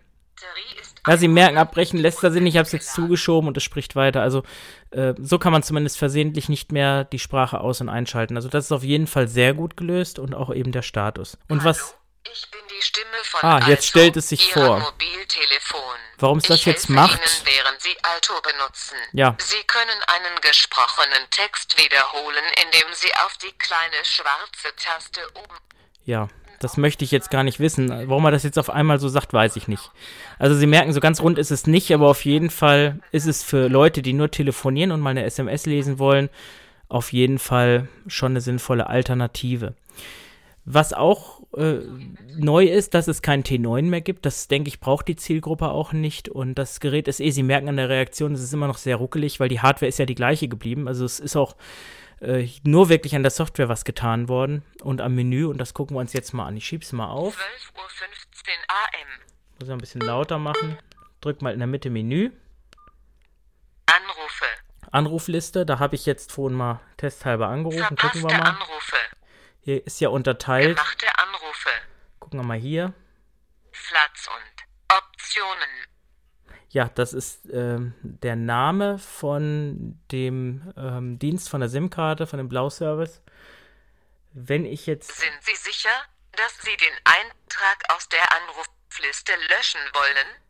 Ja, Sie merken, abbrechen lässt er Sinn. Ich habe es jetzt zugeschoben und es spricht weiter. Also äh, so kann man zumindest versehentlich nicht mehr die Sprache aus- und einschalten. Also das ist auf jeden Fall sehr gut gelöst und auch eben der Status. Und was, ich bin die Stimme von Ah, jetzt Alto, stellt es sich vor. Mobiltelefon. Warum es das ich jetzt macht? Ihnen. Ja. Sie können einen gesprochenen Text wiederholen, indem Sie auf die kleine schwarze Taste oben ja, das möchte ich jetzt gar nicht wissen. Warum er das jetzt auf einmal so sagt, weiß ich nicht. Also Sie merken, so ganz rund ist es nicht, aber auf jeden Fall ist es für Leute, die nur telefonieren und mal eine SMS lesen wollen, auf jeden Fall schon eine sinnvolle Alternative. Was auch äh, neu ist, dass es kein T9 mehr gibt. Das, denke ich, braucht die Zielgruppe auch nicht. Und das Gerät ist eh, Sie merken an der Reaktion, es ist immer noch sehr ruckelig, weil die Hardware ist ja die gleiche geblieben. Also es ist auch äh, nur wirklich an der Software was getan worden und am Menü. Und das gucken wir uns jetzt mal an. Ich schieb's mal auf. 12.15 Uhr AM. Muss ich ein bisschen lauter machen. Drück mal in der Mitte Menü. Anrufe. Anrufliste. Da habe ich jetzt vorhin mal testhalber angerufen. Gucken wir Verpasste mal. Anrufe. Hier ist ja unterteilt. Gemachte Anrufe. Gucken wir mal hier. Platz und Optionen. Ja, das ist ähm, der Name von dem ähm, Dienst von der SIM-Karte, von dem Blau-Service. Wenn ich jetzt. Sind Sie sicher, dass Sie den Eintrag aus der Anrufliste löschen wollen?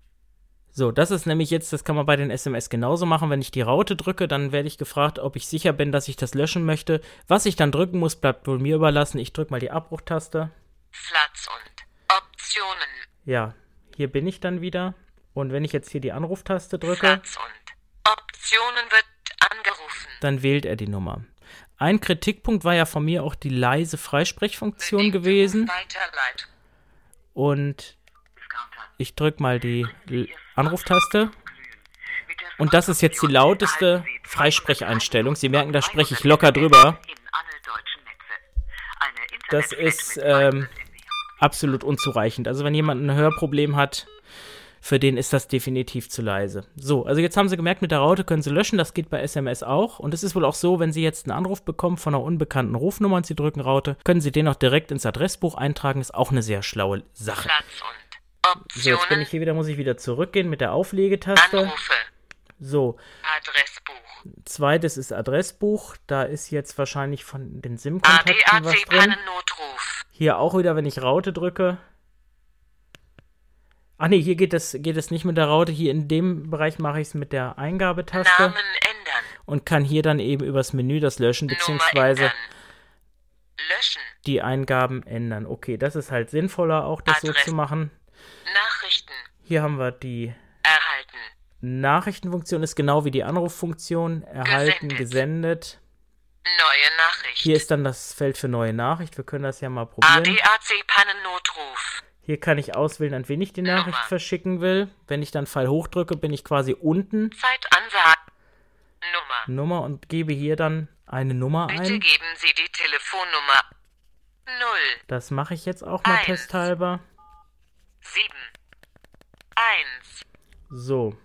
So, das ist nämlich jetzt, das kann man bei den SMS genauso machen. Wenn ich die Raute drücke, dann werde ich gefragt, ob ich sicher bin, dass ich das löschen möchte. Was ich dann drücken muss, bleibt wohl mir überlassen. Ich drücke mal die Abbruchtaste. Platz und Optionen. Ja, hier bin ich dann wieder. Und wenn ich jetzt hier die Anruftaste drücke, Platz und Optionen wird angerufen. dann wählt er die Nummer. Ein Kritikpunkt war ja von mir auch die leise Freisprechfunktion Bedingte gewesen. Und ich drücke mal die Anruftaste. Und das ist jetzt die lauteste Freisprecheinstellung. Sie merken, da spreche ich locker drüber. Das ist ähm, absolut unzureichend. Also wenn jemand ein Hörproblem hat, für den ist das definitiv zu leise. So, also jetzt haben Sie gemerkt, mit der Raute können Sie löschen. Das geht bei SMS auch. Und es ist wohl auch so, wenn Sie jetzt einen Anruf bekommen von einer unbekannten Rufnummer und Sie drücken Raute, können Sie den auch direkt ins Adressbuch eintragen. Ist auch eine sehr schlaue Sache. Und So, jetzt bin Optionen. ich hier wieder, muss ich wieder zurückgehen mit der Auflegetaste. Anrufe. So, Adressbuch. zweites ist Adressbuch. Da ist jetzt wahrscheinlich von den SIM-Kontakten was drin. Pannennotruf. Hier auch wieder, wenn ich Raute drücke. Ach nee, hier geht es, geht es nicht mit der Raute. Hier in dem Bereich mache ich es mit der Eingabetaste Namen ändern. und kann hier dann eben übers Menü das löschen beziehungsweise. Löschen. die Eingaben ändern. Okay, das ist halt sinnvoller, auch das so Adresse. zu machen. Nachrichten. Hier haben wir die Erhalten. Nachrichtenfunktion, ist genau wie die Anruffunktion. Erhalten, Gesendet. gesendet. Neue Nachricht. Hier ist dann das Feld für neue Nachricht. Wir können das ja mal probieren. ADAC Pannennotruf. Hier kann ich auswählen, an wen ich die Nachricht Nummer. verschicken will. Wenn ich dann Pfeil hochdrücke, bin ich quasi unten Zeitansage. Nummer. Nummer und gebe hier dann eine Nummer Bitte ein. geben Sie die Telefonnummer 0 Das mache ich jetzt auch mal Eins. testhalber. 7 1. So,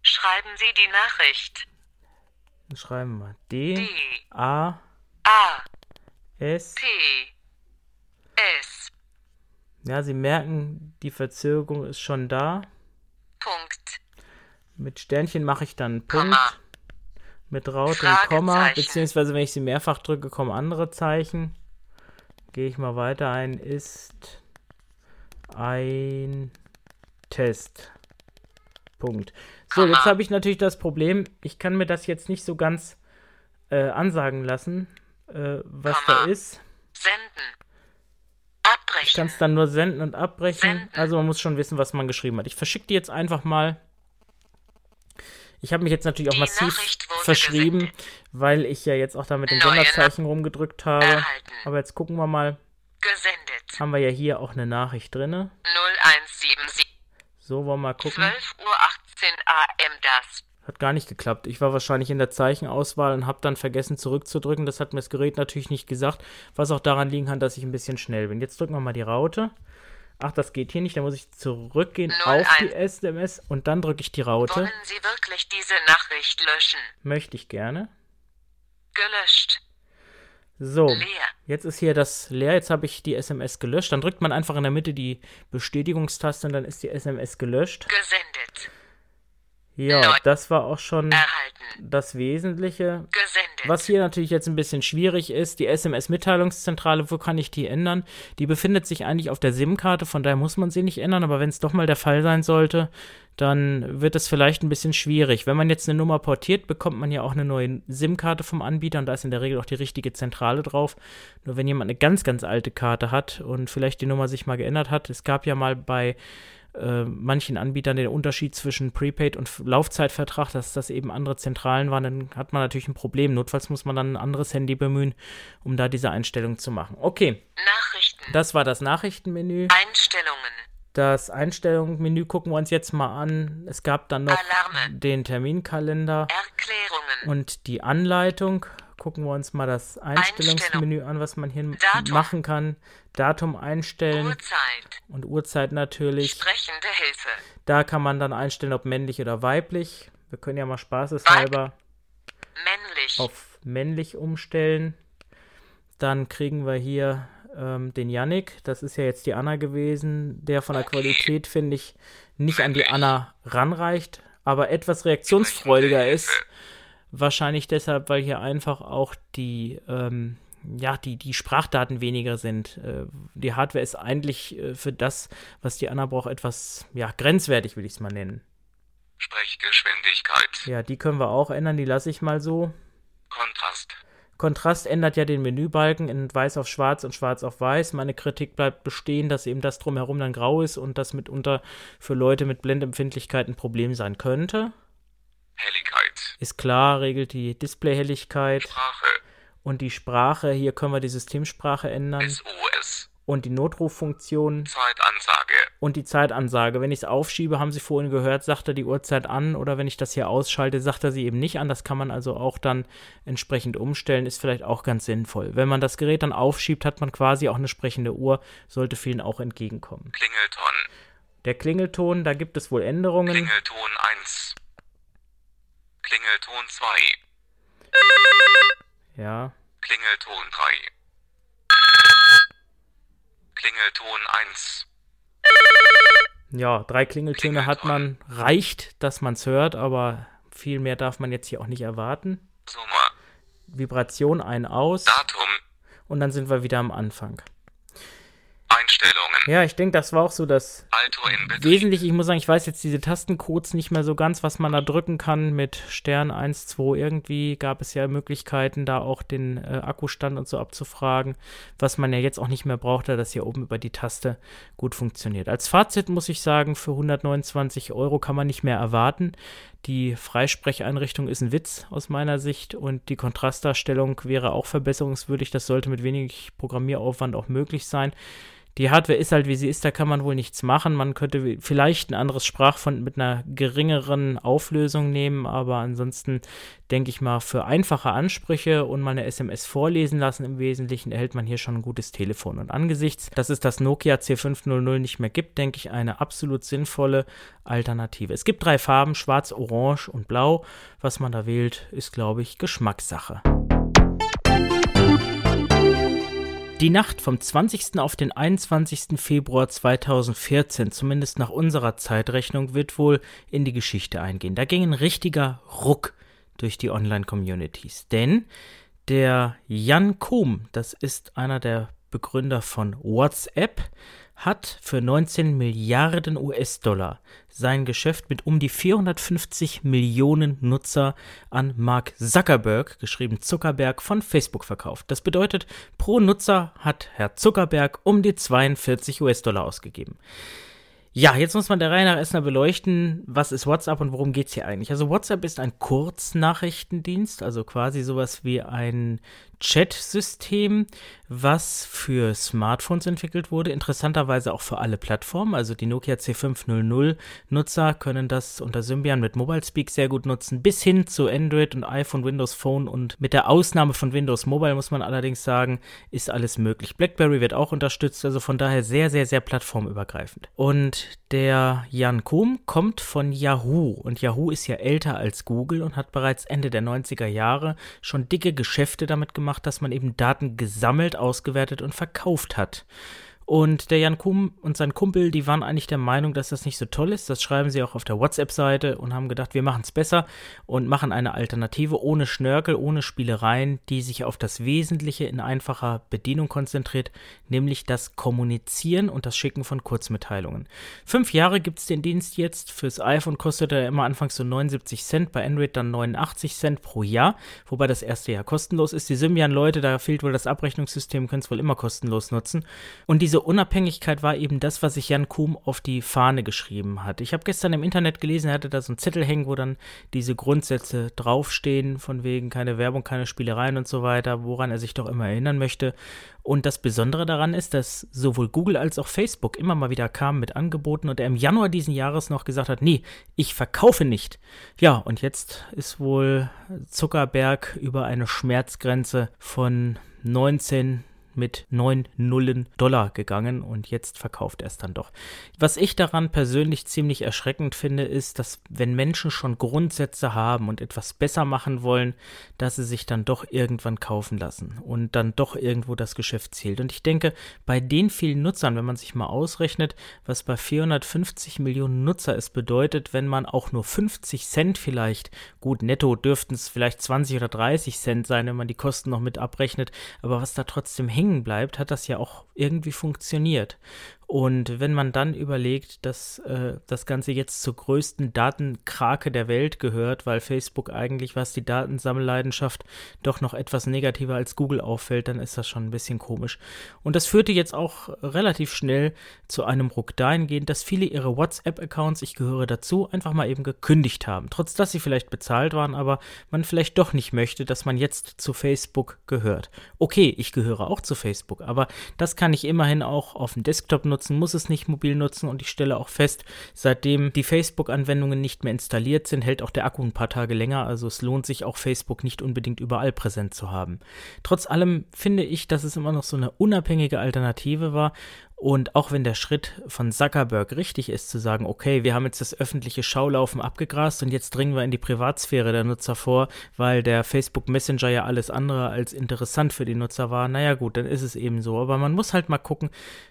Schreiben Sie die Nachricht. dann schreiben wir D, D A, A S. P S Ja, Sie merken, die Verzögerung ist schon da. Punkt Mit Sternchen mache ich dann Punkt. Komma. Mit Raute und Komma. Beziehungsweise, wenn ich sie mehrfach drücke, kommen andere Zeichen. Gehe ich mal weiter ein. Ist ein Test. Punkt. So, jetzt habe ich natürlich das Problem, ich kann mir das jetzt nicht so ganz äh, ansagen lassen, äh, was Komma. da ist. Senden. Ich kann Abbrechen. es dann nur senden und abbrechen. Senden. Also man muss schon wissen, was man geschrieben hat. Ich verschicke die jetzt einfach mal. Ich habe mich jetzt natürlich auch Die massiv verschrieben, gesendet. weil ich ja jetzt auch da mit den Neue Sonderzeichen rumgedrückt habe. Erhalten. Aber jetzt gucken wir mal. Gesendet. Haben wir ja hier auch eine Nachricht drin. 0177 So, wollen wir mal gucken. 12 Uhr 18 AM das. Hat gar nicht geklappt. Ich war wahrscheinlich in der Zeichenauswahl und habe dann vergessen zurückzudrücken. Das hat mir das Gerät natürlich nicht gesagt, was auch daran liegen kann, dass ich ein bisschen schnell bin. Jetzt drücken wir mal die Raute. Ach, das geht hier nicht. Da muss ich zurückgehen Null auf die. SMS und dann drücke ich die Raute. Wollen Sie wirklich diese Nachricht löschen? Möchte ich gerne. Gelöscht. So, Leer. jetzt ist hier das leer. Jetzt habe ich die SMS gelöscht. Dann drückt man einfach in der Mitte die Bestätigungstaste und dann ist die SMS gelöscht. Gesendet. Ja, das war auch schon Erhalten. das Wesentliche. Gesendet. Was hier natürlich jetzt ein bisschen schwierig ist, die SMS-Mitteilungszentrale, wo kann ich die ändern? Die befindet sich eigentlich auf der SIM-Karte, von daher muss man sie nicht ändern, aber wenn es doch mal der Fall sein sollte, dann wird es vielleicht ein bisschen schwierig. Wenn man jetzt eine Nummer portiert, bekommt man ja auch eine neue SIM-Karte vom Anbieter und da ist in der Regel auch die richtige Zentrale drauf. Nur wenn jemand eine ganz, ganz alte Karte hat und vielleicht die Nummer sich mal geändert hat, es gab ja mal bei äh, manchen Anbietern den Unterschied zwischen Prepaid und Laufzeitvertrag, dass das eben andere Zentralen waren, dann hat man natürlich ein Problem. Notfalls muss man dann ein anderes Handy bemühen, um da diese Einstellung zu machen. Okay, Nachrichten. das war das Nachrichtenmenü. Einstellungen. Das Einstellungsmenü gucken wir uns jetzt mal an. Es gab dann noch Alarme. den Terminkalender Erklärungen. und die Anleitung. Gucken wir uns mal das Einstellungsmenü an, was man hier Datum. machen kann. Datum einstellen Uhrzeit. und Uhrzeit natürlich. Sprechende Hilfe. Da kann man dann einstellen, ob männlich oder weiblich. Wir können ja mal spaßeshalber Männlich. auf männlich umstellen. Dann kriegen wir hier ähm, den Yannick. Das ist ja jetzt die Anna gewesen. Der von der Qualität, finde ich, nicht an die Anna ranreicht, aber etwas reaktionsfreudiger ist. Wahrscheinlich deshalb, weil hier einfach auch die, ähm, ja, die, die Sprachdaten weniger sind. Äh, die Hardware ist eigentlich äh, für das, was die Anna braucht, etwas ja, grenzwertig, will ich es mal nennen. Sprechgeschwindigkeit. Ja, die können wir auch ändern, die lasse ich mal so. Kontrast. Kontrast ändert ja den Menübalken in weiß auf schwarz und schwarz auf weiß. Meine Kritik bleibt bestehen, dass eben das drumherum dann grau ist und das mitunter für Leute mit Blendempfindlichkeit ein Problem sein könnte. Helligkeit. Ist klar, regelt die Displayhelligkeit Sprache. Und die Sprache. Hier können wir die Systemsprache ändern SOS. und die Notruffunktion Zeitansage. und die Zeitansage. Wenn ich es aufschiebe, haben Sie vorhin gehört, sagt er die Uhrzeit an oder wenn ich das hier ausschalte, sagt er sie eben nicht an. Das kann man also auch dann entsprechend umstellen, ist vielleicht auch ganz sinnvoll. Wenn man das Gerät dann aufschiebt, hat man quasi auch eine sprechende Uhr, sollte vielen auch entgegenkommen. Klingelton. Der Klingelton, da gibt es wohl Änderungen. Klingelton 1. Klingelton 2. Ja, Klingelton 3. Klingelton 1. ja, drei Klingeltöne hat man, reicht, dass man es hört, aber viel mehr darf man jetzt hier auch nicht erwarten. Summer. Vibration ein aus Datum. und dann sind wir wieder am Anfang. Einstellungen. Ja, ich denke, das war auch so das Alto in Betrieb. Wesentlich, ich muss sagen, ich weiß jetzt diese Tastencodes nicht mehr so ganz, was man da drücken kann mit Stern 1, 2. Irgendwie gab es ja Möglichkeiten, da auch den äh, Akkustand und so abzufragen, was man ja jetzt auch nicht mehr braucht, da das hier oben über die Taste gut funktioniert. Als Fazit muss ich sagen, für 129 Euro kann man nicht mehr erwarten. Die Freisprecheinrichtung ist ein Witz aus meiner Sicht und die Kontrastdarstellung wäre auch verbesserungswürdig. Das sollte mit wenig Programmieraufwand auch möglich sein. Die Hardware ist halt, wie sie ist, da kann man wohl nichts machen. Man könnte vielleicht ein anderes Sprachfond mit einer geringeren Auflösung nehmen, aber ansonsten denke ich mal, für einfache Ansprüche und mal eine SMS vorlesen lassen im Wesentlichen erhält man hier schon ein gutes Telefon. Und angesichts, dass es das Nokia C500 nicht mehr gibt, denke ich, eine absolut sinnvolle Alternative. Es gibt drei Farben, schwarz, orange und blau. Was man da wählt, ist, glaube ich, Geschmackssache. Die Nacht vom 20. auf den 21. Februar 2014, zumindest nach unserer Zeitrechnung, wird wohl in die Geschichte eingehen. Da ging ein richtiger Ruck durch die Online-Communities. Denn der Jan Kohm, das ist einer der Begründer von WhatsApp, hat für 19 Milliarden US-Dollar sein Geschäft mit um die 450 Millionen Nutzer an Mark Zuckerberg, geschrieben Zuckerberg, von Facebook verkauft. Das bedeutet, pro Nutzer hat Herr Zuckerberg um die 42 US-Dollar ausgegeben. Ja, jetzt muss man der Reihe nach erstmal beleuchten, was ist WhatsApp und worum geht es hier eigentlich. Also WhatsApp ist ein Kurznachrichtendienst, also quasi sowas wie ein Chat-System, was für Smartphones entwickelt wurde, interessanterweise auch für alle Plattformen. Also die Nokia C500-Nutzer können das unter Symbian mit Mobile Speak sehr gut nutzen, bis hin zu Android und iPhone, Windows Phone und mit der Ausnahme von Windows Mobile muss man allerdings sagen, ist alles möglich. BlackBerry wird auch unterstützt, also von daher sehr, sehr, sehr plattformübergreifend. Und der Jan Kohm kommt von Yahoo und Yahoo ist ja älter als Google und hat bereits Ende der 90er Jahre schon dicke Geschäfte damit gemacht, gemacht, dass man eben Daten gesammelt, ausgewertet und verkauft hat. Und der Jan Kum und sein Kumpel, die waren eigentlich der Meinung, dass das nicht so toll ist. Das schreiben sie auch auf der WhatsApp-Seite und haben gedacht, wir machen es besser und machen eine Alternative ohne Schnörkel, ohne Spielereien, die sich auf das Wesentliche in einfacher Bedienung konzentriert, nämlich das Kommunizieren und das Schicken von Kurzmitteilungen. Fünf Jahre gibt es den Dienst jetzt. Fürs iPhone kostet er immer anfangs so 79 Cent, bei Android dann 89 Cent pro Jahr, wobei das erste Jahr kostenlos ist. Die Symbian-Leute, da fehlt wohl das Abrechnungssystem, können es wohl immer kostenlos nutzen. Und diese diese Unabhängigkeit war eben das, was sich Jan Kuhm auf die Fahne geschrieben hat. Ich habe gestern im Internet gelesen, er hatte da so einen Zettel hängen, wo dann diese Grundsätze draufstehen, von wegen keine Werbung, keine Spielereien und so weiter, woran er sich doch immer erinnern möchte. Und das Besondere daran ist, dass sowohl Google als auch Facebook immer mal wieder kamen mit Angeboten und er im Januar diesen Jahres noch gesagt hat, nee, ich verkaufe nicht. Ja, und jetzt ist wohl Zuckerberg über eine Schmerzgrenze von 19 mit 9 Nullen Dollar gegangen und jetzt verkauft er es dann doch. Was ich daran persönlich ziemlich erschreckend finde, ist, dass wenn Menschen schon Grundsätze haben und etwas besser machen wollen, dass sie sich dann doch irgendwann kaufen lassen und dann doch irgendwo das Geschäft zählt. Und ich denke, bei den vielen Nutzern, wenn man sich mal ausrechnet, was bei 450 Millionen Nutzer es bedeutet, wenn man auch nur 50 Cent vielleicht, gut, netto dürften es vielleicht 20 oder 30 Cent sein, wenn man die Kosten noch mit abrechnet, aber was da trotzdem hängt, hängen bleibt, hat das ja auch irgendwie funktioniert. Und wenn man dann überlegt, dass äh, das Ganze jetzt zur größten Datenkrake der Welt gehört, weil Facebook eigentlich, was die Datensammelleidenschaft doch noch etwas negativer als Google auffällt, dann ist das schon ein bisschen komisch. Und das führte jetzt auch relativ schnell zu einem Ruck dahingehend, dass viele ihre WhatsApp-Accounts, ich gehöre dazu, einfach mal eben gekündigt haben. Trotz dass sie vielleicht bezahlt waren, aber man vielleicht doch nicht möchte, dass man jetzt zu Facebook gehört. Okay, ich gehöre auch zu Facebook, aber das kann ich immerhin auch auf dem Desktop nutzen nutzen, muss es nicht mobil nutzen und ich stelle auch fest, seitdem die Facebook-Anwendungen nicht mehr installiert sind, hält auch der Akku ein paar Tage länger, also es lohnt sich auch Facebook nicht unbedingt überall präsent zu haben. Trotz allem finde ich, dass es immer noch so eine unabhängige Alternative war und auch wenn der Schritt von Zuckerberg richtig ist, zu sagen, okay, wir haben jetzt das öffentliche Schaulaufen abgegrast und jetzt dringen wir in die Privatsphäre der Nutzer vor, weil der Facebook Messenger ja alles andere als interessant für die Nutzer war, naja gut, dann ist es eben so. Aber man muss halt mal gucken,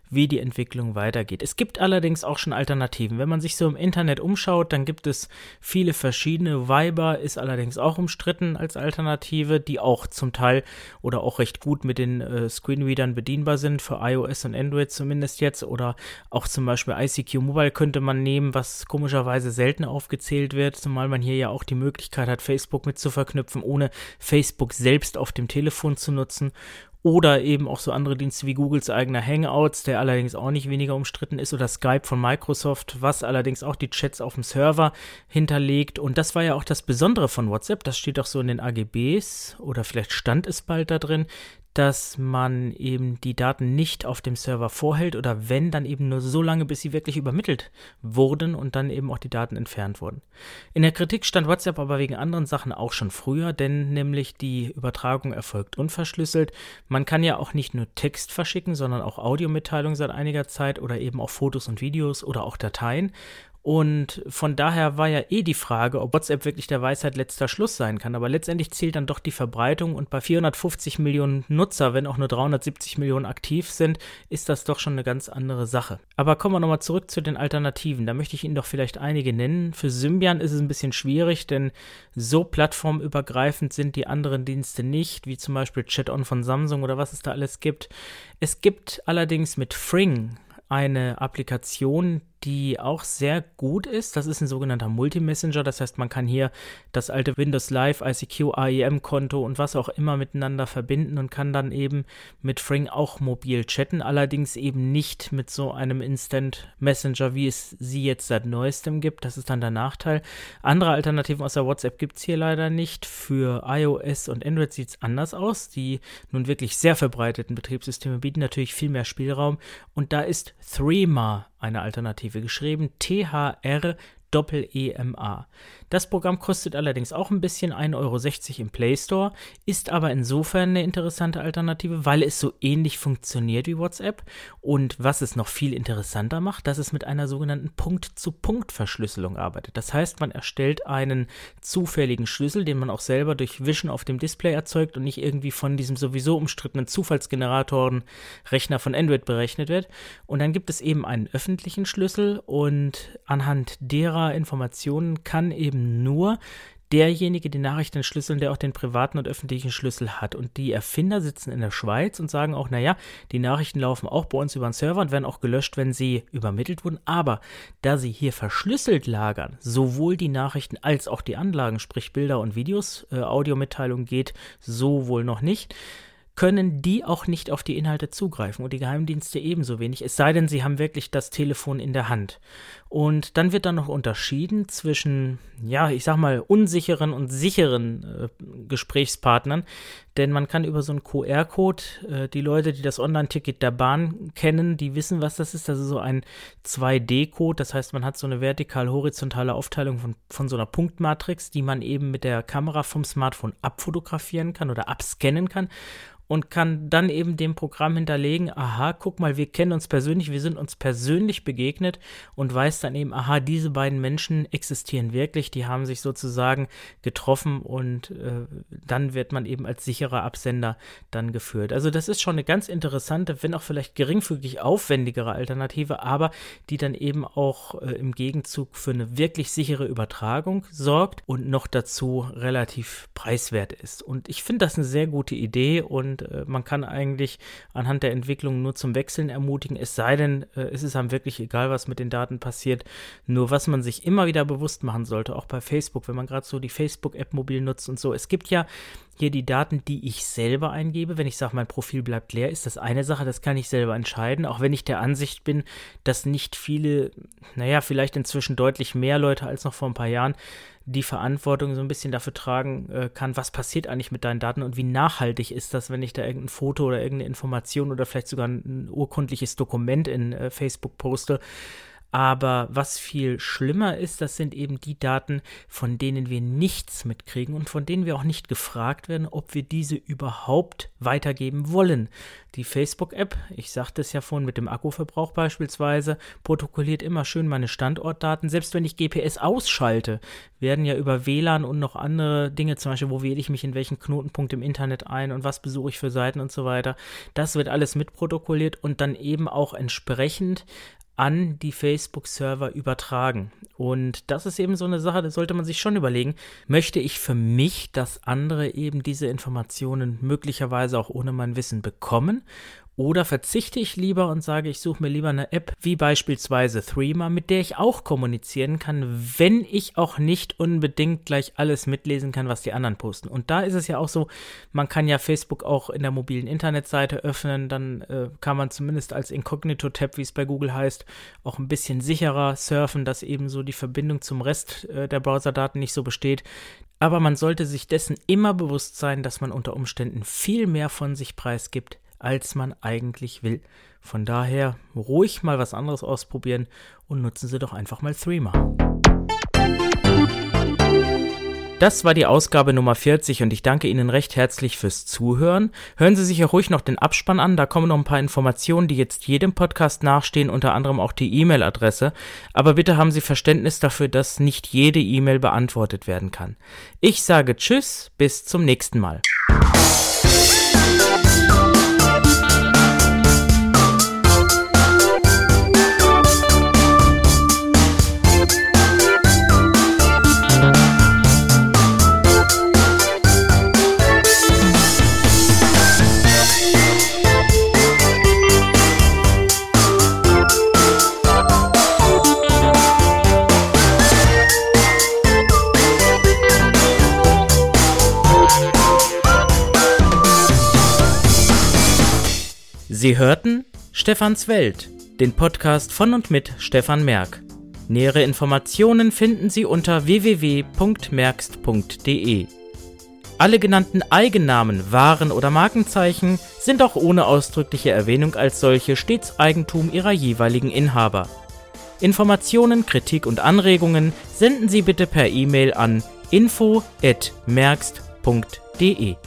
wie die Entwicklung weitergeht. Es gibt allerdings auch schon Alternativen. Wenn man sich so im Internet umschaut, dann gibt es viele verschiedene. Viber ist allerdings auch umstritten als Alternative, die auch zum Teil oder auch recht gut mit den äh, Screenreadern bedienbar sind, für iOS und Android zumindest jetzt. Oder auch zum Beispiel ICQ Mobile könnte man nehmen, was komischerweise selten aufgezählt wird, zumal man hier ja auch die Möglichkeit hat, Facebook mit zu verknüpfen, ohne Facebook selbst auf dem Telefon zu nutzen. Oder eben auch so andere Dienste wie Googles eigener Hangouts, der allerdings auch nicht weniger umstritten ist, oder Skype von Microsoft, was allerdings auch die Chats auf dem Server hinterlegt. Und das war ja auch das Besondere von WhatsApp, das steht auch so in den AGBs oder vielleicht stand es bald da drin, dass man eben die Daten nicht auf dem Server vorhält oder wenn, dann eben nur so lange, bis sie wirklich übermittelt wurden und dann eben auch die Daten entfernt wurden. In der Kritik stand WhatsApp aber wegen anderen Sachen auch schon früher, denn nämlich die Übertragung erfolgt unverschlüsselt. Man kann ja auch nicht nur Text verschicken, sondern auch Audiomitteilungen seit einiger Zeit oder eben auch Fotos und Videos oder auch Dateien. Und von daher war ja eh die Frage, ob WhatsApp wirklich der Weisheit letzter Schluss sein kann. Aber letztendlich zählt dann doch die Verbreitung und bei 450 Millionen Nutzer, wenn auch nur 370 Millionen aktiv sind, ist das doch schon eine ganz andere Sache. Aber kommen wir nochmal zurück zu den Alternativen. Da möchte ich Ihnen doch vielleicht einige nennen. Für Symbian ist es ein bisschen schwierig, denn so plattformübergreifend sind die anderen Dienste nicht, wie zum Beispiel Chat-On von Samsung oder was es da alles gibt. Es gibt allerdings mit Fring eine Applikation, die auch sehr gut ist. Das ist ein sogenannter Multi-Messenger. Das heißt, man kann hier das alte Windows Live, ICQ, AEM-Konto und was auch immer miteinander verbinden und kann dann eben mit Fring auch mobil chatten. Allerdings eben nicht mit so einem Instant Messenger, wie es sie jetzt seit neuestem gibt. Das ist dann der Nachteil. Andere Alternativen außer WhatsApp gibt es hier leider nicht. Für iOS und Android sieht es anders aus. Die nun wirklich sehr verbreiteten Betriebssysteme bieten natürlich viel mehr Spielraum. Und da ist Threema eine Alternative geschrieben. THR Doppel-EMA. Das Programm kostet allerdings auch ein bisschen 1,60 Euro im Play Store, ist aber insofern eine interessante Alternative, weil es so ähnlich funktioniert wie WhatsApp und was es noch viel interessanter macht, dass es mit einer sogenannten Punkt-zu-Punkt-Verschlüsselung arbeitet. Das heißt, man erstellt einen zufälligen Schlüssel, den man auch selber durch Wischen auf dem Display erzeugt und nicht irgendwie von diesem sowieso umstrittenen Zufallsgeneratoren Rechner von Android berechnet wird. Und dann gibt es eben einen öffentlichen Schlüssel und anhand derer Informationen kann eben nur derjenige die Nachrichten entschlüsseln, der auch den privaten und öffentlichen Schlüssel hat. Und die Erfinder sitzen in der Schweiz und sagen auch, naja, die Nachrichten laufen auch bei uns über den Server und werden auch gelöscht, wenn sie übermittelt wurden. Aber da sie hier verschlüsselt lagern, sowohl die Nachrichten als auch die Anlagen, sprich Bilder und Videos, äh, Audiomitteilung geht so wohl noch nicht, können die auch nicht auf die Inhalte zugreifen und die Geheimdienste ebenso wenig, es sei denn, sie haben wirklich das Telefon in der Hand. Und dann wird dann noch unterschieden zwischen, ja, ich sag mal, unsicheren und sicheren äh, Gesprächspartnern, denn man kann über so einen QR-Code, äh, die Leute, die das Online-Ticket der Bahn kennen, die wissen, was das ist. Das ist so ein 2D-Code, das heißt, man hat so eine vertikal-horizontale Aufteilung von, von so einer Punktmatrix, die man eben mit der Kamera vom Smartphone abfotografieren kann oder abscannen kann und kann dann eben dem Programm hinterlegen, aha, guck mal, wir kennen uns persönlich, wir sind uns persönlich begegnet und weiß dann eben, aha, diese beiden Menschen existieren wirklich, die haben sich sozusagen getroffen und äh, dann wird man eben als sicherer Absender dann geführt. Also das ist schon eine ganz interessante, wenn auch vielleicht geringfügig aufwendigere Alternative, aber die dann eben auch äh, im Gegenzug für eine wirklich sichere Übertragung sorgt und noch dazu relativ preiswert ist. Und ich finde das eine sehr gute Idee und und äh, man kann eigentlich anhand der Entwicklung nur zum Wechseln ermutigen, es sei denn, äh, es ist einem wirklich egal, was mit den Daten passiert. Nur was man sich immer wieder bewusst machen sollte, auch bei Facebook, wenn man gerade so die Facebook-App mobil nutzt und so. Es gibt ja hier die Daten, die ich selber eingebe. Wenn ich sage, mein Profil bleibt leer, ist das eine Sache, das kann ich selber entscheiden, auch wenn ich der Ansicht bin, dass nicht viele, naja, vielleicht inzwischen deutlich mehr Leute als noch vor ein paar Jahren die Verantwortung so ein bisschen dafür tragen äh, kann, was passiert eigentlich mit deinen Daten und wie nachhaltig ist das, wenn ich da irgendein Foto oder irgendeine Information oder vielleicht sogar ein urkundliches Dokument in äh, Facebook poste. Aber was viel schlimmer ist, das sind eben die Daten, von denen wir nichts mitkriegen und von denen wir auch nicht gefragt werden, ob wir diese überhaupt weitergeben wollen. Die Facebook-App, ich sagte es ja vorhin mit dem Akkuverbrauch beispielsweise, protokolliert immer schön meine Standortdaten. Selbst wenn ich GPS ausschalte, werden ja über WLAN und noch andere Dinge, zum Beispiel, wo wähle ich mich in welchen Knotenpunkt im Internet ein und was besuche ich für Seiten und so weiter. Das wird alles mitprotokolliert und dann eben auch entsprechend an die Facebook-Server übertragen. Und das ist eben so eine Sache, da sollte man sich schon überlegen, möchte ich für mich, dass andere eben diese Informationen möglicherweise auch ohne mein Wissen bekommen? Oder verzichte ich lieber und sage, ich suche mir lieber eine App wie beispielsweise Threema, mit der ich auch kommunizieren kann, wenn ich auch nicht unbedingt gleich alles mitlesen kann, was die anderen posten. Und da ist es ja auch so, man kann ja Facebook auch in der mobilen Internetseite öffnen, dann äh, kann man zumindest als Inkognito-Tab, wie es bei Google heißt, auch ein bisschen sicherer surfen, dass eben so die Verbindung zum Rest äh, der Browserdaten nicht so besteht. Aber man sollte sich dessen immer bewusst sein, dass man unter Umständen viel mehr von sich preisgibt, als man eigentlich will. Von daher ruhig mal was anderes ausprobieren und nutzen Sie doch einfach mal Threema. Das war die Ausgabe Nummer 40 und ich danke Ihnen recht herzlich fürs Zuhören. Hören Sie sich ja ruhig noch den Abspann an, da kommen noch ein paar Informationen, die jetzt jedem Podcast nachstehen, unter anderem auch die E-Mail-Adresse. Aber bitte haben Sie Verständnis dafür, dass nicht jede E-Mail beantwortet werden kann. Ich sage Tschüss, bis zum nächsten Mal. Sie hörten Stefans Welt, den Podcast von und mit Stefan Merck. Nähere Informationen finden Sie unter www.merkst.de. Alle genannten Eigennamen, Waren oder Markenzeichen sind auch ohne ausdrückliche Erwähnung als solche stets Eigentum ihrer jeweiligen Inhaber. Informationen, Kritik und Anregungen senden Sie bitte per E-Mail an info@merkst.de.